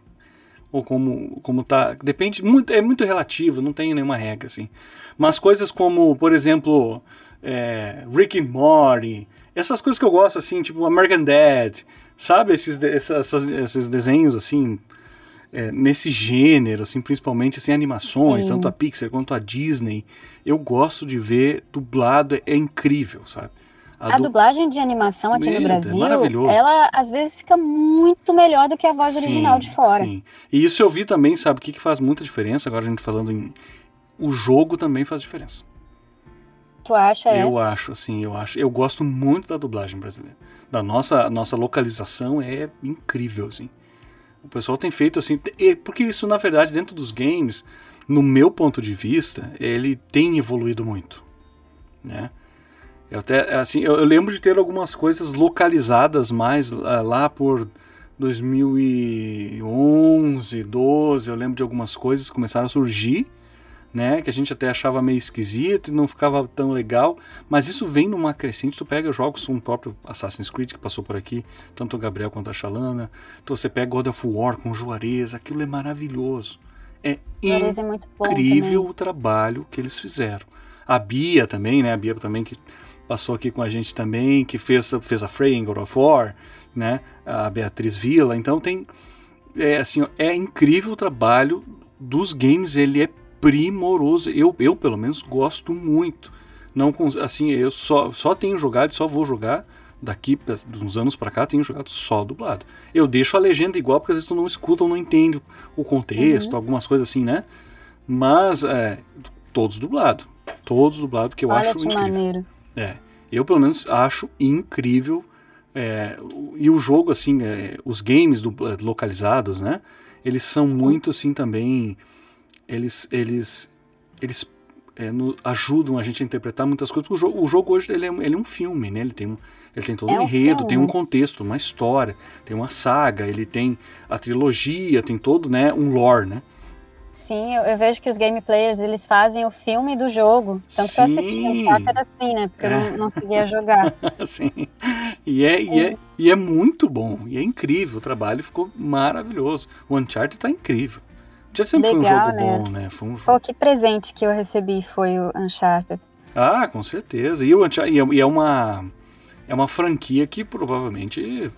ou como como tá, depende muito, é muito relativo, não tem nenhuma regra assim. Mas coisas como, por exemplo, é, Rick and Morty, essas coisas que eu gosto assim, tipo American Dad, Sabe, esses, essas, esses desenhos, assim, é, nesse gênero, assim, principalmente assim, animações, Sim. tanto a Pixar quanto a Disney, eu gosto de ver dublado, é, é incrível, sabe? A, a du... dublagem de animação aqui Meu, no é Brasil, é ela às vezes fica muito melhor do que a voz sim, original de fora. Sim. E isso eu vi também, sabe, o que, que faz muita diferença, agora a gente falando em... O jogo também faz diferença. Tu acha, é? Eu acho, assim, eu acho. Eu gosto muito da dublagem brasileira da nossa, nossa localização é incrível, assim. O pessoal tem feito assim, porque isso na verdade dentro dos games, no meu ponto de vista, ele tem evoluído muito, né? Eu até assim, eu, eu lembro de ter algumas coisas localizadas mais uh, lá por 2011, 12, eu lembro de algumas coisas começaram a surgir né? Que a gente até achava meio esquisito e não ficava tão legal. Mas isso vem numa crescente. Tu pega jogos como o próprio Assassin's Creed que passou por aqui, tanto o Gabriel quanto a Shalana. Então você pega God of War com Juarez, aquilo é maravilhoso. É, é incrível é o trabalho que eles fizeram. A Bia também, né? A Bia também que passou aqui com a gente também, que fez, fez a Frey em God of War, né? A Beatriz Villa. Então tem é assim, é incrível o trabalho dos games, ele é primoroso. Eu, eu pelo menos gosto muito. Não assim, eu só, só tenho jogado, só vou jogar daqui uns anos para cá tenho jogado só dublado. Eu deixo a legenda igual porque às vezes tu não escuta ou não entende o contexto, uhum. algumas coisas assim, né? Mas é, todos dublado, todos dublado que eu Olha acho que incrível. Maneiro. É, eu pelo menos acho incrível. É, e o jogo assim, é, os games do, localizados, né? Eles são Sim. muito assim também eles eles eles é, no, ajudam a gente a interpretar muitas coisas. Porque o jogo, o jogo hoje ele é, ele é um filme, né? Ele tem, um, ele tem todo é um enredo, filme. tem um contexto, uma história, tem uma saga, ele tem a trilogia, tem todo, né? Um lore, né? Sim, eu, eu, vejo que os game players eles fazem o filme do jogo. Tanto Sim. que eu assisti Uncharted assim, né? Porque eu não, não conseguia jogar. Sim. E é, e, é, e é muito bom, e é incrível. O trabalho ficou maravilhoso. O Uncharted tá incrível. Já sempre Legal, foi um jogo né? bom, né? Foi um jogo... Pô, que presente que eu recebi foi o Uncharted. Ah, com certeza. E, o Uncharted, e é uma é uma franquia que provavelmente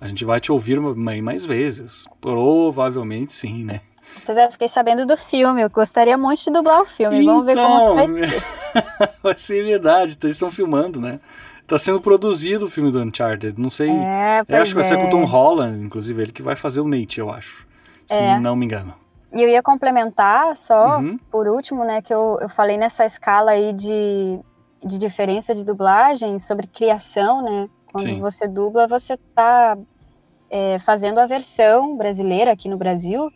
a gente vai te ouvir mais vezes. Provavelmente sim, né? Pois é, fiquei sabendo do filme. Eu gostaria muito de dublar o filme. Então, Vamos ver como vai então, ser. vai ser verdade. Eles estão filmando, né? Tá sendo produzido o filme do Uncharted. Não sei. É, eu acho que vai é. ser com o Tom Holland, inclusive, ele que vai fazer o Nate, eu acho. Se é. não me engano. E eu ia complementar só, uhum. por último, né, que eu, eu falei nessa escala aí de, de diferença de dublagem sobre criação, né? Quando Sim. você dubla, você está é, fazendo a versão brasileira aqui no Brasil.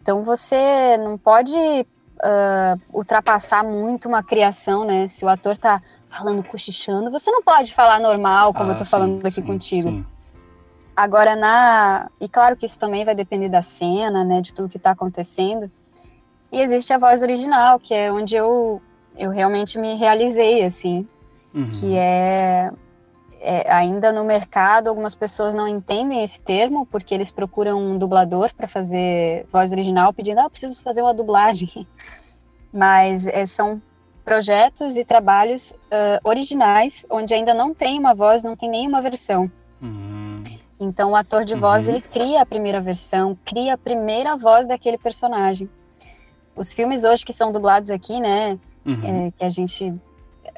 Então você não pode uh, ultrapassar muito uma criação, né? Se o ator está falando cochichando, você não pode falar normal, como ah, eu tô sim, falando aqui sim, contigo. Sim. Agora, na. E claro que isso também vai depender da cena, né? De tudo que está acontecendo. E existe a voz original, que é onde eu, eu realmente me realizei, assim. Uhum. Que é. é, ainda no mercado algumas pessoas não entendem esse termo porque eles procuram um dublador para fazer voz original pedindo, ah, eu preciso fazer uma dublagem. Mas é, são projetos e trabalhos uh, originais onde ainda não tem uma voz, não tem nenhuma versão. Uhum. Então o ator de voz uhum. ele cria a primeira versão, cria a primeira voz daquele personagem. Os filmes hoje que são dublados aqui, né, uhum. é, que a gente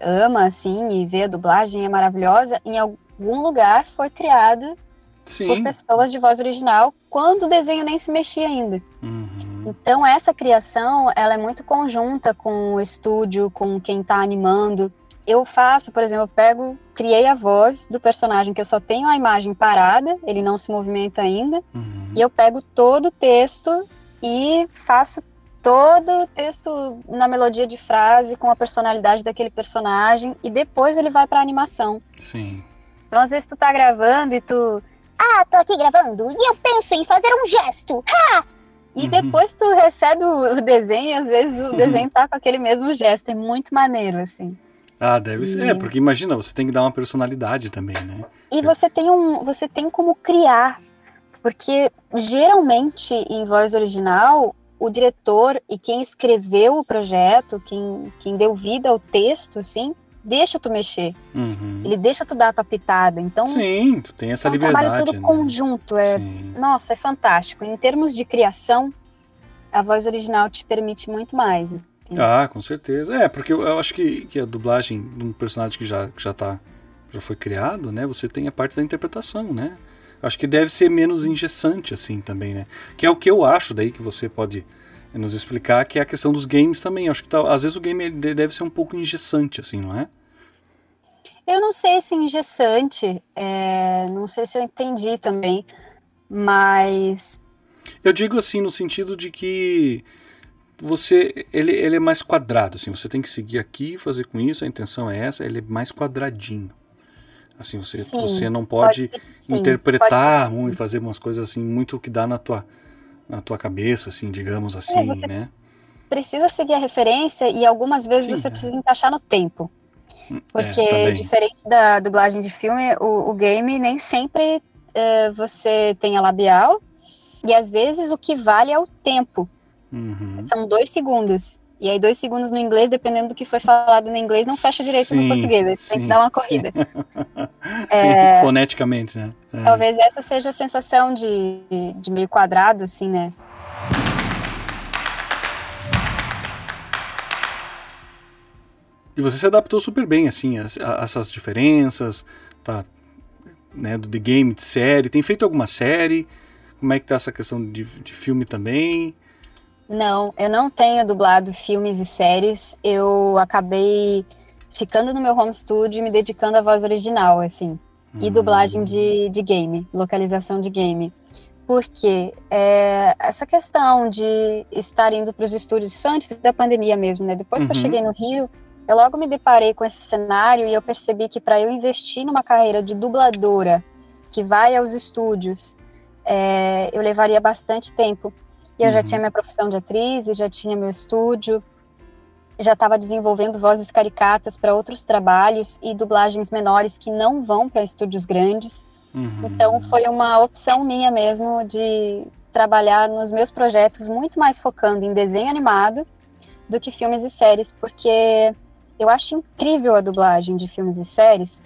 ama, assim, e vê a dublagem é maravilhosa, em algum lugar foi criado Sim. por pessoas de voz original quando o desenho nem se mexia ainda. Uhum. Então essa criação, ela é muito conjunta com o estúdio, com quem está animando. Eu faço, por exemplo, eu pego, criei a voz do personagem que eu só tenho a imagem parada, ele não se movimenta ainda, uhum. e eu pego todo o texto e faço todo o texto na melodia de frase, com a personalidade daquele personagem, e depois ele vai pra animação. Sim. Então, às vezes, tu tá gravando e tu. Ah, tô aqui gravando e eu penso em fazer um gesto. Ha! E uhum. depois tu recebe o, desenho e às vezes o desenho tá com aquele mesmo gesto. É muito maneiro, assim. Ah, deve e... ser. É, porque imagina, você tem que dar uma personalidade também, né? E é. você tem um. Você tem como criar. Porque geralmente em voz original o diretor e quem escreveu o projeto, quem, quem deu vida ao texto, assim, deixa tu mexer. Uhum. Ele deixa tu dar a tua pitada. Então, Sim, tu tem essa é um liberdade. trabalho todo né? conjunto. É, nossa, é fantástico. Em termos de criação, a voz original te permite muito mais. Assim. Ah, com certeza. É, porque eu, eu, acho que, que a dublagem de um personagem que já, que já tá. Já foi criado, né? Você tem a parte da interpretação, né? Acho que deve ser menos engessante assim também, né? Que é o que eu acho daí que você pode nos explicar, que é a questão dos games também. Acho que tá, às vezes o game deve ser um pouco engessante assim, não é? Eu não sei se engessante, é, não sei se eu entendi também, mas eu digo assim no sentido de que você ele, ele é mais quadrado, assim, você tem que seguir aqui, fazer com isso, a intenção é essa, ele é mais quadradinho. Assim, você, sim, você não pode, pode ser, interpretar pode ser, e fazer umas coisas assim muito que dá na tua, na tua cabeça, assim, digamos é, assim, é, né? Precisa seguir a referência e algumas vezes sim, você é. precisa encaixar no tempo. Hum, Porque, é, diferente da dublagem de filme, o, o game nem sempre é, você tem a labial, e às vezes o que vale é o tempo. Uhum. São dois segundos. E aí, dois segundos no inglês, dependendo do que foi falado no inglês, não fecha direito sim, no português. Sim, tem que dar uma corrida. é, foneticamente, né? É. Talvez essa seja a sensação de, de meio quadrado, assim, né? E você se adaptou super bem, assim, a, a essas diferenças, tá? Né, do The Game, de série. Tem feito alguma série? Como é que tá essa questão de, de filme também? Não, eu não tenho dublado filmes e séries. Eu acabei ficando no meu home studio e me dedicando à voz original, assim. E hum. dublagem de, de game, localização de game. Porque é, essa questão de estar indo para os estúdios, antes da pandemia mesmo, né? Depois uhum. que eu uhum. cheguei no Rio, eu logo me deparei com esse cenário e eu percebi que para eu investir numa carreira de dubladora que vai aos estúdios, é, eu levaria bastante tempo. E eu uhum. já tinha minha profissão de atriz, e já tinha meu estúdio, já estava desenvolvendo vozes caricatas para outros trabalhos e dublagens menores que não vão para estúdios grandes. Uhum. Então foi uma opção minha mesmo de trabalhar nos meus projetos muito mais focando em desenho animado do que filmes e séries, porque eu acho incrível a dublagem de filmes e séries,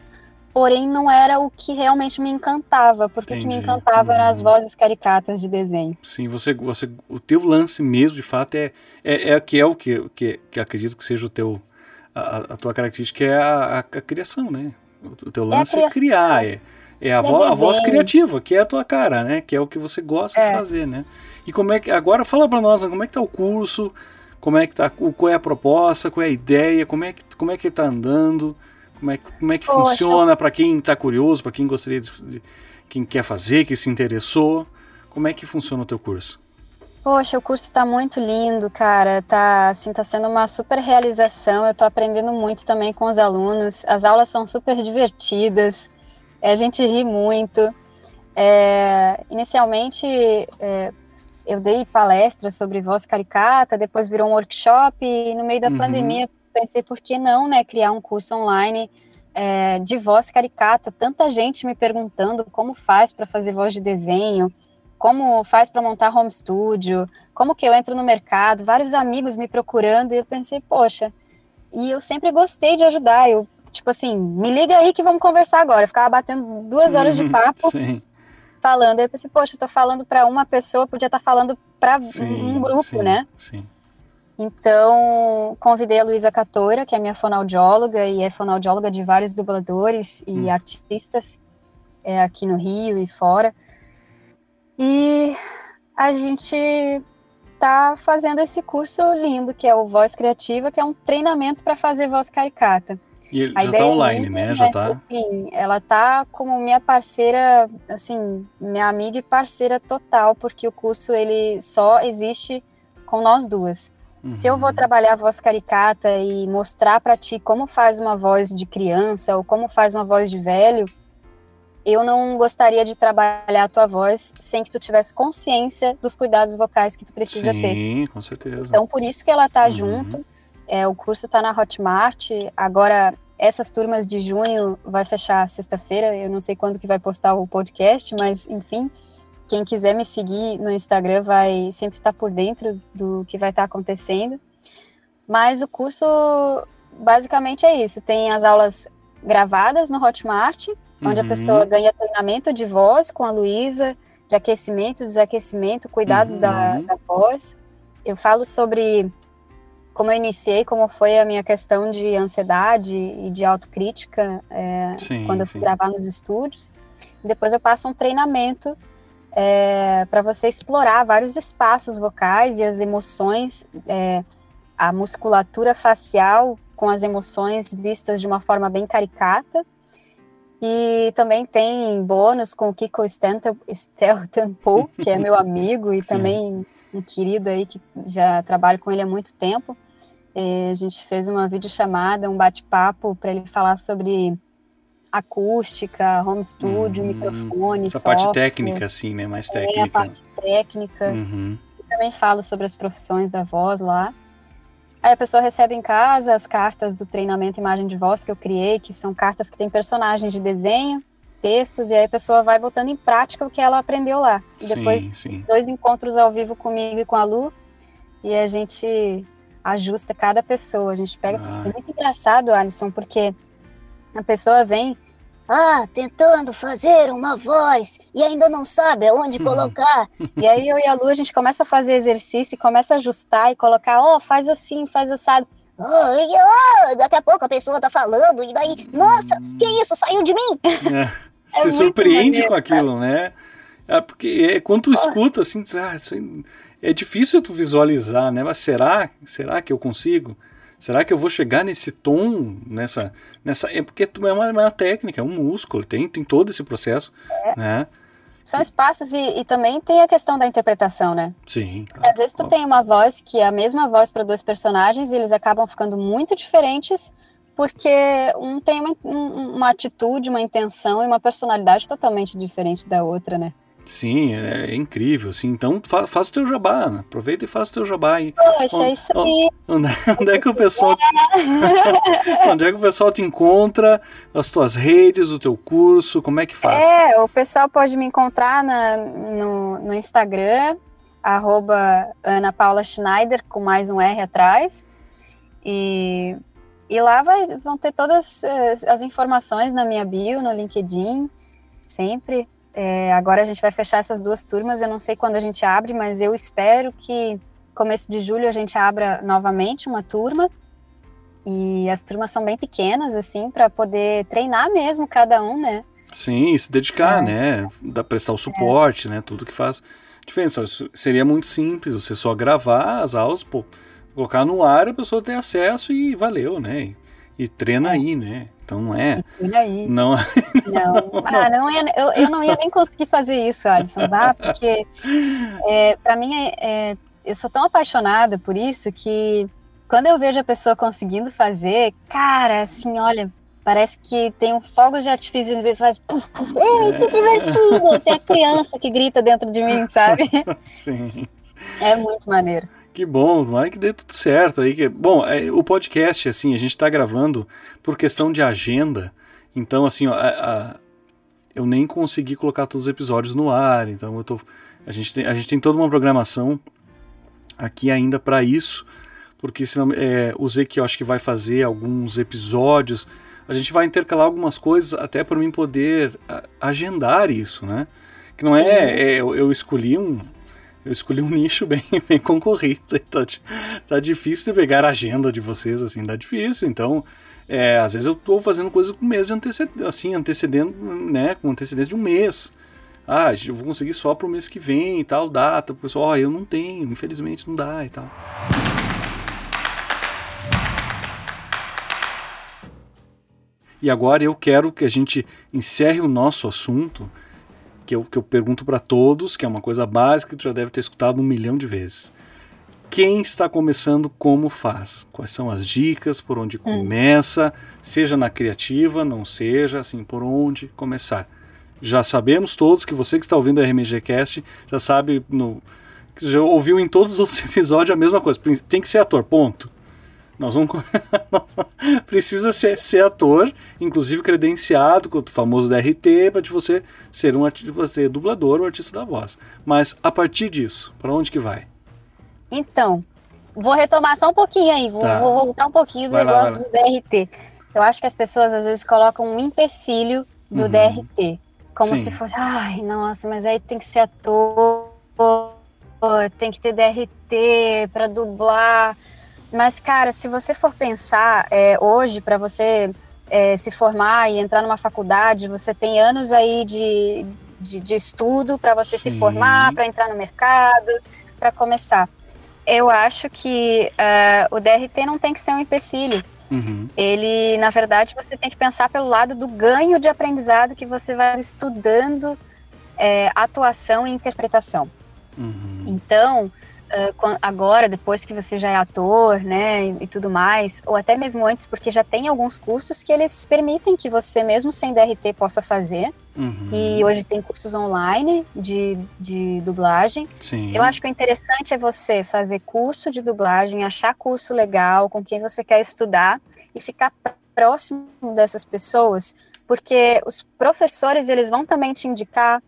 porém não era o que realmente me encantava, porque Entendi. o que me encantava eram as uhum. vozes caricatas de desenho. Sim, você, você, o teu lance mesmo, de fato, é, é, é que é o que, que, que acredito que seja o teu, a, a tua característica é a, a, a, criação, né? O teu é lance é, é criar, é, é a, vo, a voz criativa, que é a tua cara, né? Que é o que você gosta é. de fazer, né? E como é que agora fala para nós, como é que tá o curso? Como é que tá, qual é a proposta, qual é a ideia, como é que como é que está andando? Como é, como é que Poxa. funciona para quem está curioso, para quem gostaria de, quem quer fazer, que se interessou? Como é que funciona o teu curso? Poxa, o curso está muito lindo, cara. Tá, assim, tá sendo uma super realização. Eu estou aprendendo muito também com os alunos. As aulas são super divertidas. A gente ri muito. É, inicialmente, é, eu dei palestra sobre voz caricata, depois virou um workshop e no meio da uhum. pandemia pensei, por que não, né, criar um curso online é, de voz caricata, tanta gente me perguntando como faz para fazer voz de desenho, como faz para montar home studio, como que eu entro no mercado, vários amigos me procurando, e eu pensei, poxa, e eu sempre gostei de ajudar, eu, tipo assim, me liga aí que vamos conversar agora, eu ficava batendo duas horas de papo, Sim. falando, aí eu pensei, poxa, tô falando para uma pessoa, podia estar tá falando para um grupo, sim, né? Sim. Então, convidei a Luísa Catora, que é minha fonoaudióloga e é fonoaudióloga de vários dubladores e hum. artistas é, aqui no Rio e fora. E a gente tá fazendo esse curso lindo, que é o Voz Criativa, que é um treinamento para fazer voz caricata. E a já tá online, né? Já tá. Assim, ela tá como minha parceira, assim, minha amiga e parceira total, porque o curso ele só existe com nós duas. Uhum. Se eu vou trabalhar a voz caricata e mostrar para ti como faz uma voz de criança ou como faz uma voz de velho, eu não gostaria de trabalhar a tua voz sem que tu tivesse consciência dos cuidados vocais que tu precisa Sim, ter. Sim, com certeza. Então, por isso que ela tá uhum. junto. É, o curso está na Hotmart. Agora, essas turmas de junho vai fechar sexta-feira. Eu não sei quando que vai postar o podcast, mas enfim, quem quiser me seguir no Instagram vai sempre estar por dentro do que vai estar acontecendo. Mas o curso basicamente é isso. Tem as aulas gravadas no Hotmart, onde uhum. a pessoa ganha treinamento de voz com a Luísa, de aquecimento, desaquecimento, cuidados uhum. da, da voz. Eu falo sobre como eu iniciei, como foi a minha questão de ansiedade e de autocrítica é, sim, quando eu fui sim. gravar nos estúdios. Depois eu passo um treinamento é, para você explorar vários espaços vocais e as emoções, é, a musculatura facial com as emoções vistas de uma forma bem caricata. E também tem bônus com o Kiko Steltenpo, que é meu amigo e também um querido aí que já trabalho com ele há muito tempo. É, a gente fez uma videochamada, um bate-papo para ele falar sobre acústica, home studio, uhum. microfone, Essa software. parte técnica, assim, né? Mais técnica. É, a parte técnica. Uhum. também falo sobre as profissões da voz lá. Aí a pessoa recebe em casa as cartas do treinamento imagem de voz que eu criei, que são cartas que tem personagens de desenho, textos, e aí a pessoa vai botando em prática o que ela aprendeu lá. E sim, depois, sim. dois encontros ao vivo comigo e com a Lu, e a gente ajusta cada pessoa. A gente pega. É muito engraçado, Alisson, porque a pessoa vem, ah, tentando fazer uma voz e ainda não sabe aonde colocar. e aí eu e a Lu, a gente começa a fazer exercício e começa a ajustar e colocar, ó, oh, faz assim, faz assado. Oh, oh, daqui a pouco a pessoa tá falando, e daí, nossa, que isso, saiu de mim? É, se surpreende maneiro, com aquilo, né? É porque é, quando tu escuta assim, ah, é difícil tu visualizar, né? Mas será? Será que eu consigo? Será que eu vou chegar nesse tom, nessa, nessa, é porque é uma, uma técnica, é um músculo, tem, tem todo esse processo, é. né? São espaços e, e, também tem a questão da interpretação, né? Sim. Claro, Às vezes tu tem uma voz que é a mesma voz para dois personagens e eles acabam ficando muito diferentes porque um tem uma, uma atitude, uma intenção e uma personalidade totalmente diferente da outra, né? Sim, é, é, incrível, assim. Então fa, faz o teu jabá, né? aproveita e faz o teu jabá aí. Poxa, onde, é isso aí. Onde, onde, é que o pessoal onde é que o pessoal te encontra, as tuas redes, o teu curso, como é que faz? É, o pessoal pode me encontrar na, no, no Instagram, arroba Ana Paula Schneider, com mais um R atrás. E, e lá vai, vão ter todas as, as informações na minha bio, no LinkedIn, sempre. É, agora a gente vai fechar essas duas turmas. Eu não sei quando a gente abre, mas eu espero que começo de julho a gente abra novamente uma turma. E as turmas são bem pequenas, assim, para poder treinar mesmo cada um, né? Sim, se dedicar, é. né? Da prestar o suporte, é. né? Tudo que faz diferença. Seria muito simples você só gravar as aulas, pô, colocar no ar, a pessoa ter acesso e valeu, né? E, e treina é. aí, né? Então não é. Aí. Não. Não. Ah, não ia, eu, eu não ia nem conseguir fazer isso, Alisson, tá? porque é, para mim é, é, eu sou tão apaixonada por isso que quando eu vejo a pessoa conseguindo fazer, cara, assim, olha, parece que tem um fogo de artifício e faz puf, puf, ei, que divertido! Tem a criança que grita dentro de mim, sabe? Sim. É muito maneiro. Que bom, tomara que dê tudo certo aí. Que, bom, é, o podcast, assim, a gente está gravando por questão de agenda, Então, assim, ó, a, a, eu nem consegui colocar todos os episódios no ar, então eu tô, a, gente tem, a gente tem toda uma programação aqui ainda para isso, porque senão, é, o que eu acho que vai fazer alguns episódios, a gente vai intercalar algumas coisas até para mim poder agendar isso, né? Que não é, é eu, eu, escolhi um eu escolhi um nicho bem, bem concorrido, tá, tá difícil de pegar a agenda de vocês assim, tá difícil, então é, às vezes eu estou fazendo coisas com mês de antecedência, assim, antecedendo, né, com antecedência de um mês. Ah, eu vou conseguir só para o mês que vem e tal, data. O pessoal, ó, oh, eu não tenho, infelizmente não dá e tal. E agora eu quero que a gente encerre o nosso assunto, que eu, que eu pergunto para todos, que é uma coisa básica que tu já deve ter escutado um milhão de vezes. Quem está começando, como faz? Quais são as dicas, por onde hum. começa, seja na criativa, não seja, assim, por onde começar. Já sabemos todos que você que está ouvindo a RMG Cast já sabe, no, já ouviu em todos os outros episódios a mesma coisa. Tem que ser ator, ponto. Nós vamos. Precisa ser, ser, ator, inclusive credenciado com o famoso DRT, para você ser um artista, ser dublador ou artista da voz. Mas a partir disso, para onde que vai? Então, vou retomar só um pouquinho aí, vou, tá. vou voltar um pouquinho do vai negócio lá, do DRT. Eu acho que as pessoas às vezes colocam um empecilho do uhum. DRT, como Sim. se fosse, ai, nossa, mas aí tem que ser ator, tem que ter DRT para dublar. Mas, cara, se você for pensar, é, hoje, para você é, se formar e entrar numa faculdade, você tem anos aí de, de, de estudo para você Sim. se formar, para entrar no mercado, para começar. Eu acho que uh, o DRT não tem que ser um empecilho. Uhum. Ele, na verdade, você tem que pensar pelo lado do ganho de aprendizado que você vai estudando é, atuação e interpretação. Uhum. Então, agora, depois que você já é ator, né, e, e, tudo mais, ou até mesmo antes, porque já tem alguns cursos que eles permitem que você, mesmo sem DRT, possa fazer. Uhum. E hoje tem cursos online de, de dublagem. Sim. Eu acho que o interessante é você fazer curso de dublagem, achar curso legal, com quem você quer estudar e ficar próximo dessas pessoas, porque os professores eles vão também te indicar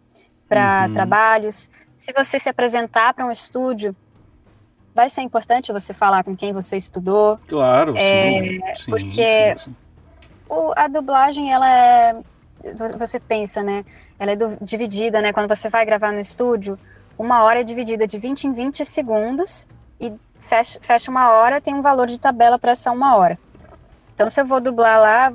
para uhum. trabalhos. Se você se apresentar para um estúdio, vai ser importante você falar com quem você estudou. Claro, é, sim, Porque sim, sim. O, a dublagem, ela é. Você pensa, né? Ela é do, dividida, né? Quando você vai gravar no estúdio, uma hora é dividida de 20 em 20 segundos e fecha, fecha uma hora, tem um valor de tabela para essa uma hora. Então, se eu vou dublar lá,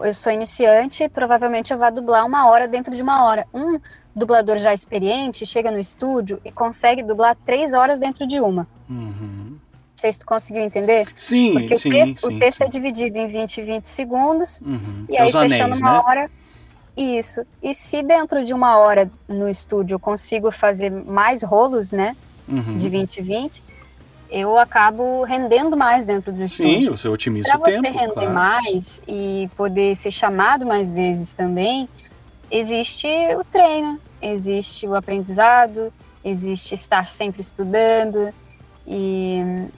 eu sou iniciante, provavelmente eu vou dublar uma hora dentro de uma hora. Um dublador já experiente chega no estúdio e consegue dublar três horas dentro de uma. Uhum. Não sei se tu conseguiu entender. Sim, Porque sim, o texto, sim, o texto sim. é dividido em 20 e 20 segundos. Uhum. E aí, fechando anéis, uma né? hora. Isso. E se dentro de uma hora no estúdio eu consigo fazer mais rolos, né? Uhum. De 20 e 20, eu acabo rendendo mais dentro do estúdio. Sim, você otimiza Pra o tempo. Para você render claro. mais e poder ser chamado mais vezes também, existe o treino, existe o aprendizado, existe estar sempre estudando. E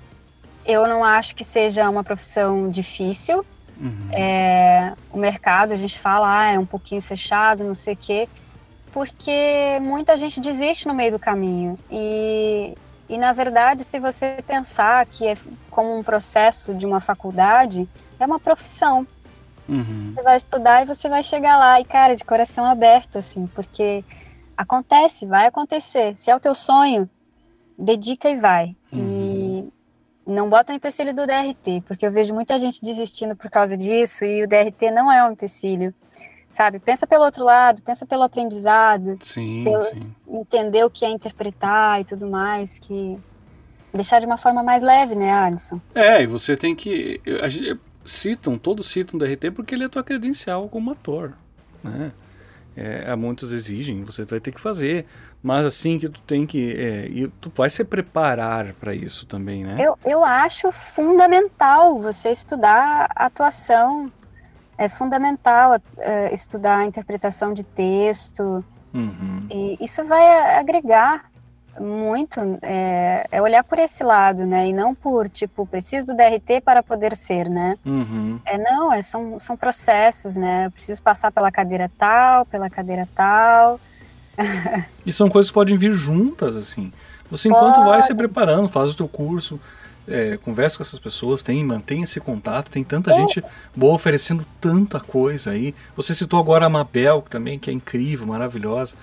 eu não acho que seja uma profissão difícil. Uhum. É, o mercado, a gente fala, ah, é um pouquinho fechado, não sei o quê, porque muita gente desiste no meio do caminho. E, e, na verdade, se você pensar que é como um processo de uma faculdade, é uma profissão. Uhum. Você vai estudar e você vai chegar lá, e cara, de coração aberto, assim, porque acontece, vai acontecer. Se é o teu sonho, dedica e vai. Uhum. E não bota o empecilho do DRT, porque eu vejo muita gente desistindo por causa disso, e o DRT não é um empecilho. Sabe, pensa pelo outro lado, pensa pelo aprendizado, Sim, pelo sim. entender o que é interpretar e tudo mais, que deixar de uma forma mais leve, né, Alisson? É, e você tem que. Gente, citam, todos citam o DRT porque ele é tua credencial como ator, né? É, muitos exigem, você vai ter que fazer, mas assim que tu tem que, é, e tu vai se preparar para isso também, né? Eu, eu acho fundamental você estudar atuação, é fundamental é, estudar a interpretação de texto, uhum. e isso vai agregar Muito. É, é, olhar por esse lado, né? E não por, tipo, preciso do DRT para poder ser, né? Uhum. É, não, é, são, são processos, né? Eu preciso passar pela cadeira tal, pela cadeira tal. e são coisas que podem vir juntas, assim. Você, enquanto Pode. vai se preparando, faz o teu curso, é, conversa com essas pessoas, tem, mantém esse contato, tem tanta gente boa oferecendo tanta coisa aí. Você citou agora a Mabel, também, que é incrível, maravilhosa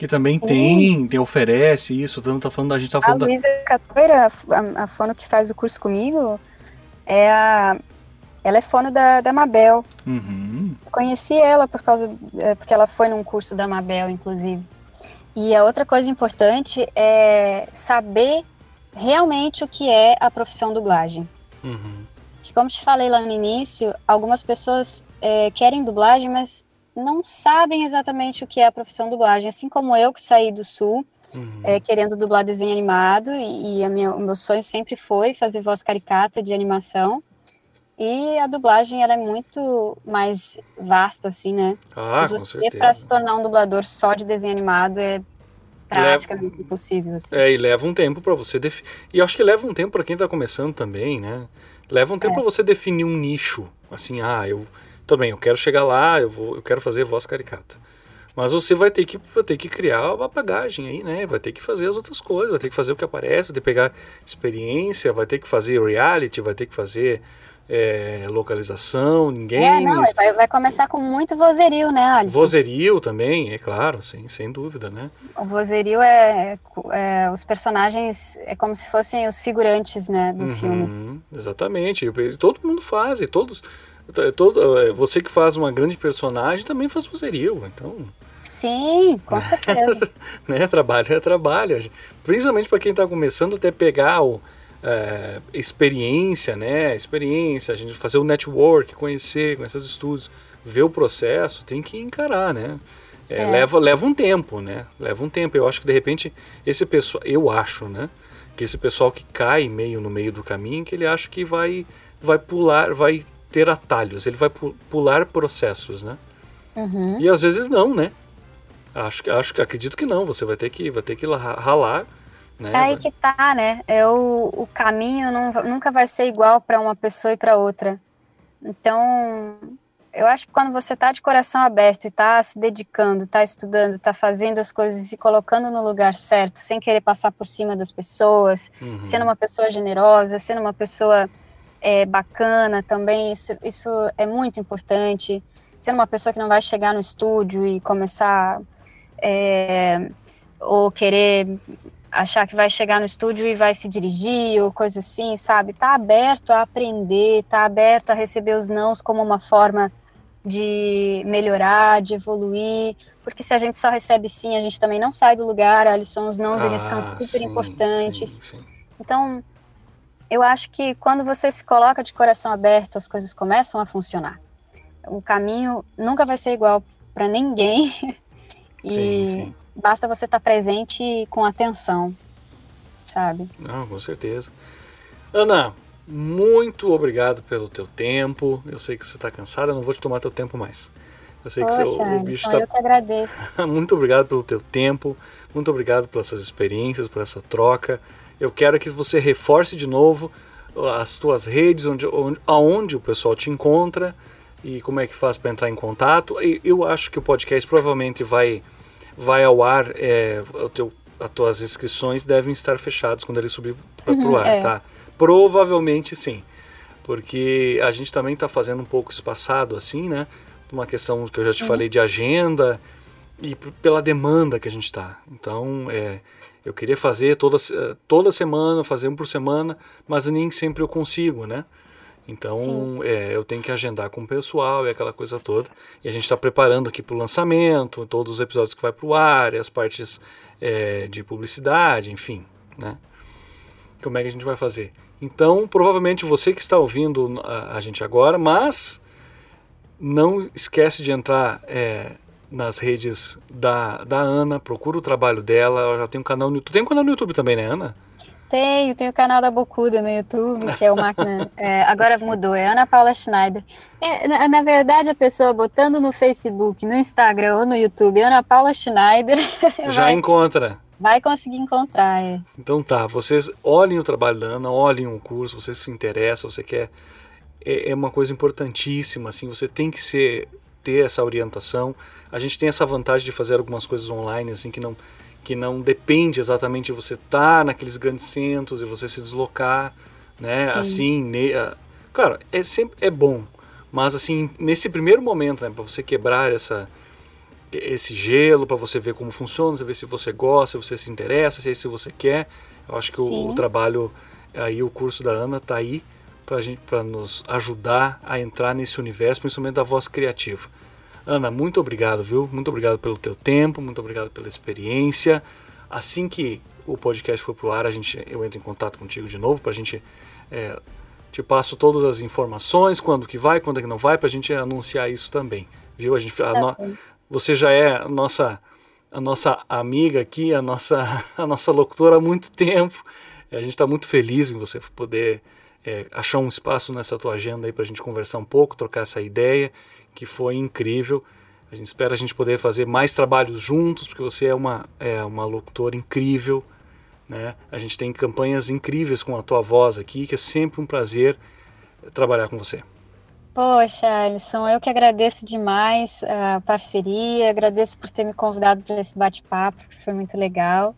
que também tem, tem, oferece isso, tanto tá falando, a gente tá falando... A Luísa da... Catoira, a, a fono que faz o curso comigo, é a, ela é fono da, da Mabel. Uhum. Conheci ela por causa, é, porque ela foi num curso da Mabel, inclusive. E a outra coisa importante é saber realmente o que é a profissão dublagem. Uhum. Que, como te falei lá no início, algumas pessoas é, querem dublagem, mas não sabem exatamente o que é a profissão dublagem, assim como eu que saí do sul, uhum. é, querendo dublar desenho animado, e, e minha, o meu sonho sempre foi fazer voz caricata de animação. E a dublagem ela é muito mais vasta, assim, né? Ah, e você, para se tornar um dublador só de desenho animado é praticamente leva, impossível. Assim. É, e leva um tempo para você definir. E acho que leva um tempo para quem está começando também, né? Leva um tempo é. para você definir um nicho. Assim, ah, eu bem, eu quero chegar lá, eu, vou, eu quero fazer voz caricata. Mas você vai ter que, vai ter que criar uma bagagem aí, né? Vai ter que fazer as outras coisas, vai ter que fazer o que aparece, vai ter que pegar experiência, vai ter que fazer reality, vai ter que fazer é, localização, ninguém. É, não, vai, vai, começar com muito vozerio, né, Alisson? Vozerio também, é claro, sem, sem dúvida, né? O vozerio é, é, Os personagens é como se fossem os figurantes, né, do uhum, filme. Exatamente. Todo mundo faz, e todos Todo, é, você que faz uma grande personagem também faz vozerio, então... Sim, com certeza. né, trabalho é trabalho. Principalmente para quem está começando até pegar o, é, experiência, né? Experiência, a gente fazer o network, conhecer, conhecer os estudos, ver o processo, tem que encarar, né? É, é. Leva, leva um tempo, né? Leva um tempo. Eu acho que de repente esse pessoal, eu acho, né? Que esse pessoal que cai meio no meio do caminho, que ele acha que vai, vai pular, vai ter atalhos, ele vai pular processos, né? Uhum. E às vezes não, né? Acho, acho, acredito que não. Você vai ter que, vai ter que ralar. Né? É aí que tá, né? É o, o caminho não, nunca vai ser igual para uma pessoa e para outra. Então, eu acho que quando você tá de coração aberto e tá se dedicando, tá estudando, tá fazendo as coisas e se colocando no lugar certo, sem querer passar por cima das pessoas, uhum. sendo uma pessoa generosa, sendo uma pessoa é, bacana também, isso, isso é muito importante. Sendo uma pessoa que não vai chegar no estúdio e começar é, ou querer achar que vai chegar no estúdio e vai se dirigir ou coisa assim, sabe? Tá aberto a aprender, tá aberto a receber os nãos como uma forma de melhorar, de evoluir, porque se a gente só recebe sim, a gente também não sai do lugar, Alisson, os nãos ah, eles são ah, super sim, importantes. Sim, sim. Então, eu acho que quando você se coloca de coração aberto, as coisas começam a funcionar. O caminho nunca vai ser igual para ninguém. e sim, sim. basta você estar tá presente com atenção, sabe? Não, com certeza. Ana, muito obrigado pelo teu tempo. Eu sei que você está cansada, eu não vou te tomar teu tempo mais. Eu sei Poxa, que você, o bicho está. Eu que agradeço. muito obrigado pelo teu tempo, muito obrigado pelas suas experiências, por essa troca. Eu quero que você reforce de novo as tuas redes, onde, onde, aonde o pessoal te encontra e como é que faz para entrar em contato. E eu acho que o podcast provavelmente vai, vai ao ar, é, o teu, as tuas inscrições devem estar fechadas quando ele subir para o uhum, ar, é. tá? Provavelmente sim, porque a gente também está fazendo um pouco espaçado assim, né? Uma questão que eu já te falei de agenda e pela demanda que a gente está. Então, é, eu queria fazer toda, toda semana, fazer um por semana, mas nem sempre eu consigo, né? Então é, eu tenho que agendar com o pessoal e aquela coisa toda. E a gente está preparando aqui para o lançamento, todos os episódios que vai para o ar, as partes é, de publicidade, enfim, né? Como é que a gente vai fazer? Então, provavelmente você que está ouvindo a, a gente agora, mas não esquece de entrar é, nas redes da, da Ana, procura o trabalho dela, ela já tem um canal no YouTube. Tem um canal no YouTube também, né, Ana? Tenho, tem o canal da Bocuda no YouTube, que é o Máquina. É, agora mudou, é Ana Paula Schneider. É, na, na, verdade, a pessoa botando no Facebook, no Instagram ou no YouTube, Ana Paula Schneider. Já vai, encontra. Vai conseguir encontrar, é. Então tá, vocês olhem o trabalho da Ana, olhem o curso, você se interessa, você quer. É, é uma coisa importantíssima, assim, você tem que ser, ter essa orientação. A gente tem essa vantagem de fazer algumas coisas online, assim, que não, que não depende exatamente de você estar tá naqueles grandes centros e você se deslocar, né? Sim. Assim, ne, claro, é sempre é bom, mas assim, nesse primeiro momento, né, para você quebrar essa esse gelo para você ver como funciona, você ver se você gosta, se você se interessa, se é isso que você quer. Eu acho que o, o, trabalho aí o curso da Ana tá aí para gente para nos ajudar a entrar nesse universo, principalmente da voz criativa. Ana, muito obrigado, viu? Muito obrigado pelo teu tempo, muito obrigado pela experiência. Assim que o podcast for pro ar, a gente eu entro em contato contigo de novo para a gente é, te passo todas as informações, quando que vai, quando é que não vai, para a gente anunciar isso também, viu? A gente a, no, você já é a nossa, a nossa amiga aqui, a nossa, a nossa locutora há muito tempo. A gente está muito feliz em você poder é, achar um espaço nessa tua agenda aí para a gente conversar um pouco, trocar essa ideia, que foi incrível. A gente espera a gente poder fazer mais trabalhos juntos, porque você é uma, é uma locutora incrível. Né? A gente tem campanhas incríveis com a tua voz aqui, que é sempre um prazer trabalhar com você. Poxa, Alisson, eu que agradeço demais a parceria, agradeço por ter me convidado para esse bate-papo, que foi muito legal.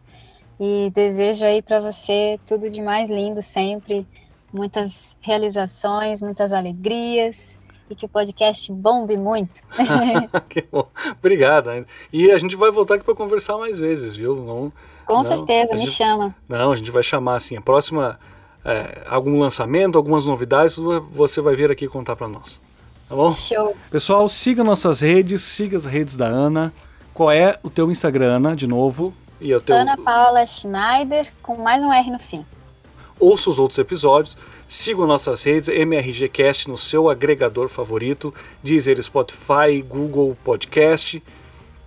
E desejo aí para você tudo de mais lindo sempre, muitas realizações, muitas alegrias e que o podcast bombe muito. que bom. Obrigado. E a gente vai voltar aqui para conversar mais vezes, viu? Não, Com não, certeza, me chama. Não, a gente vai chamar assim. A próxima é, algum lançamento, algumas novidades, você vai vir aqui contar para nós. Tá bom? Show. Pessoal, siga nossas redes, siga as redes da Ana. Qual é o teu Instagram, Ana, de novo? E é o teu... Ana Paula Schneider, com mais um R no fim. Ouça os outros episódios, siga nossas redes, MRGCast no seu agregador favorito, Deezer, Spotify, Google Podcast,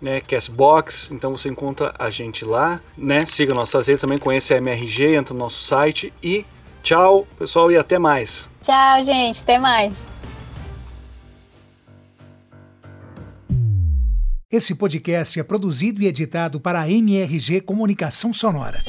né, Castbox, então você encontra a gente lá, né? Siga nossas redes também, conheça a MRG, entra no nosso site e Tchau, pessoal, e até mais. Tchau, gente, até mais. Esse podcast é produzido e editado para a MRG Comunicação Sonora.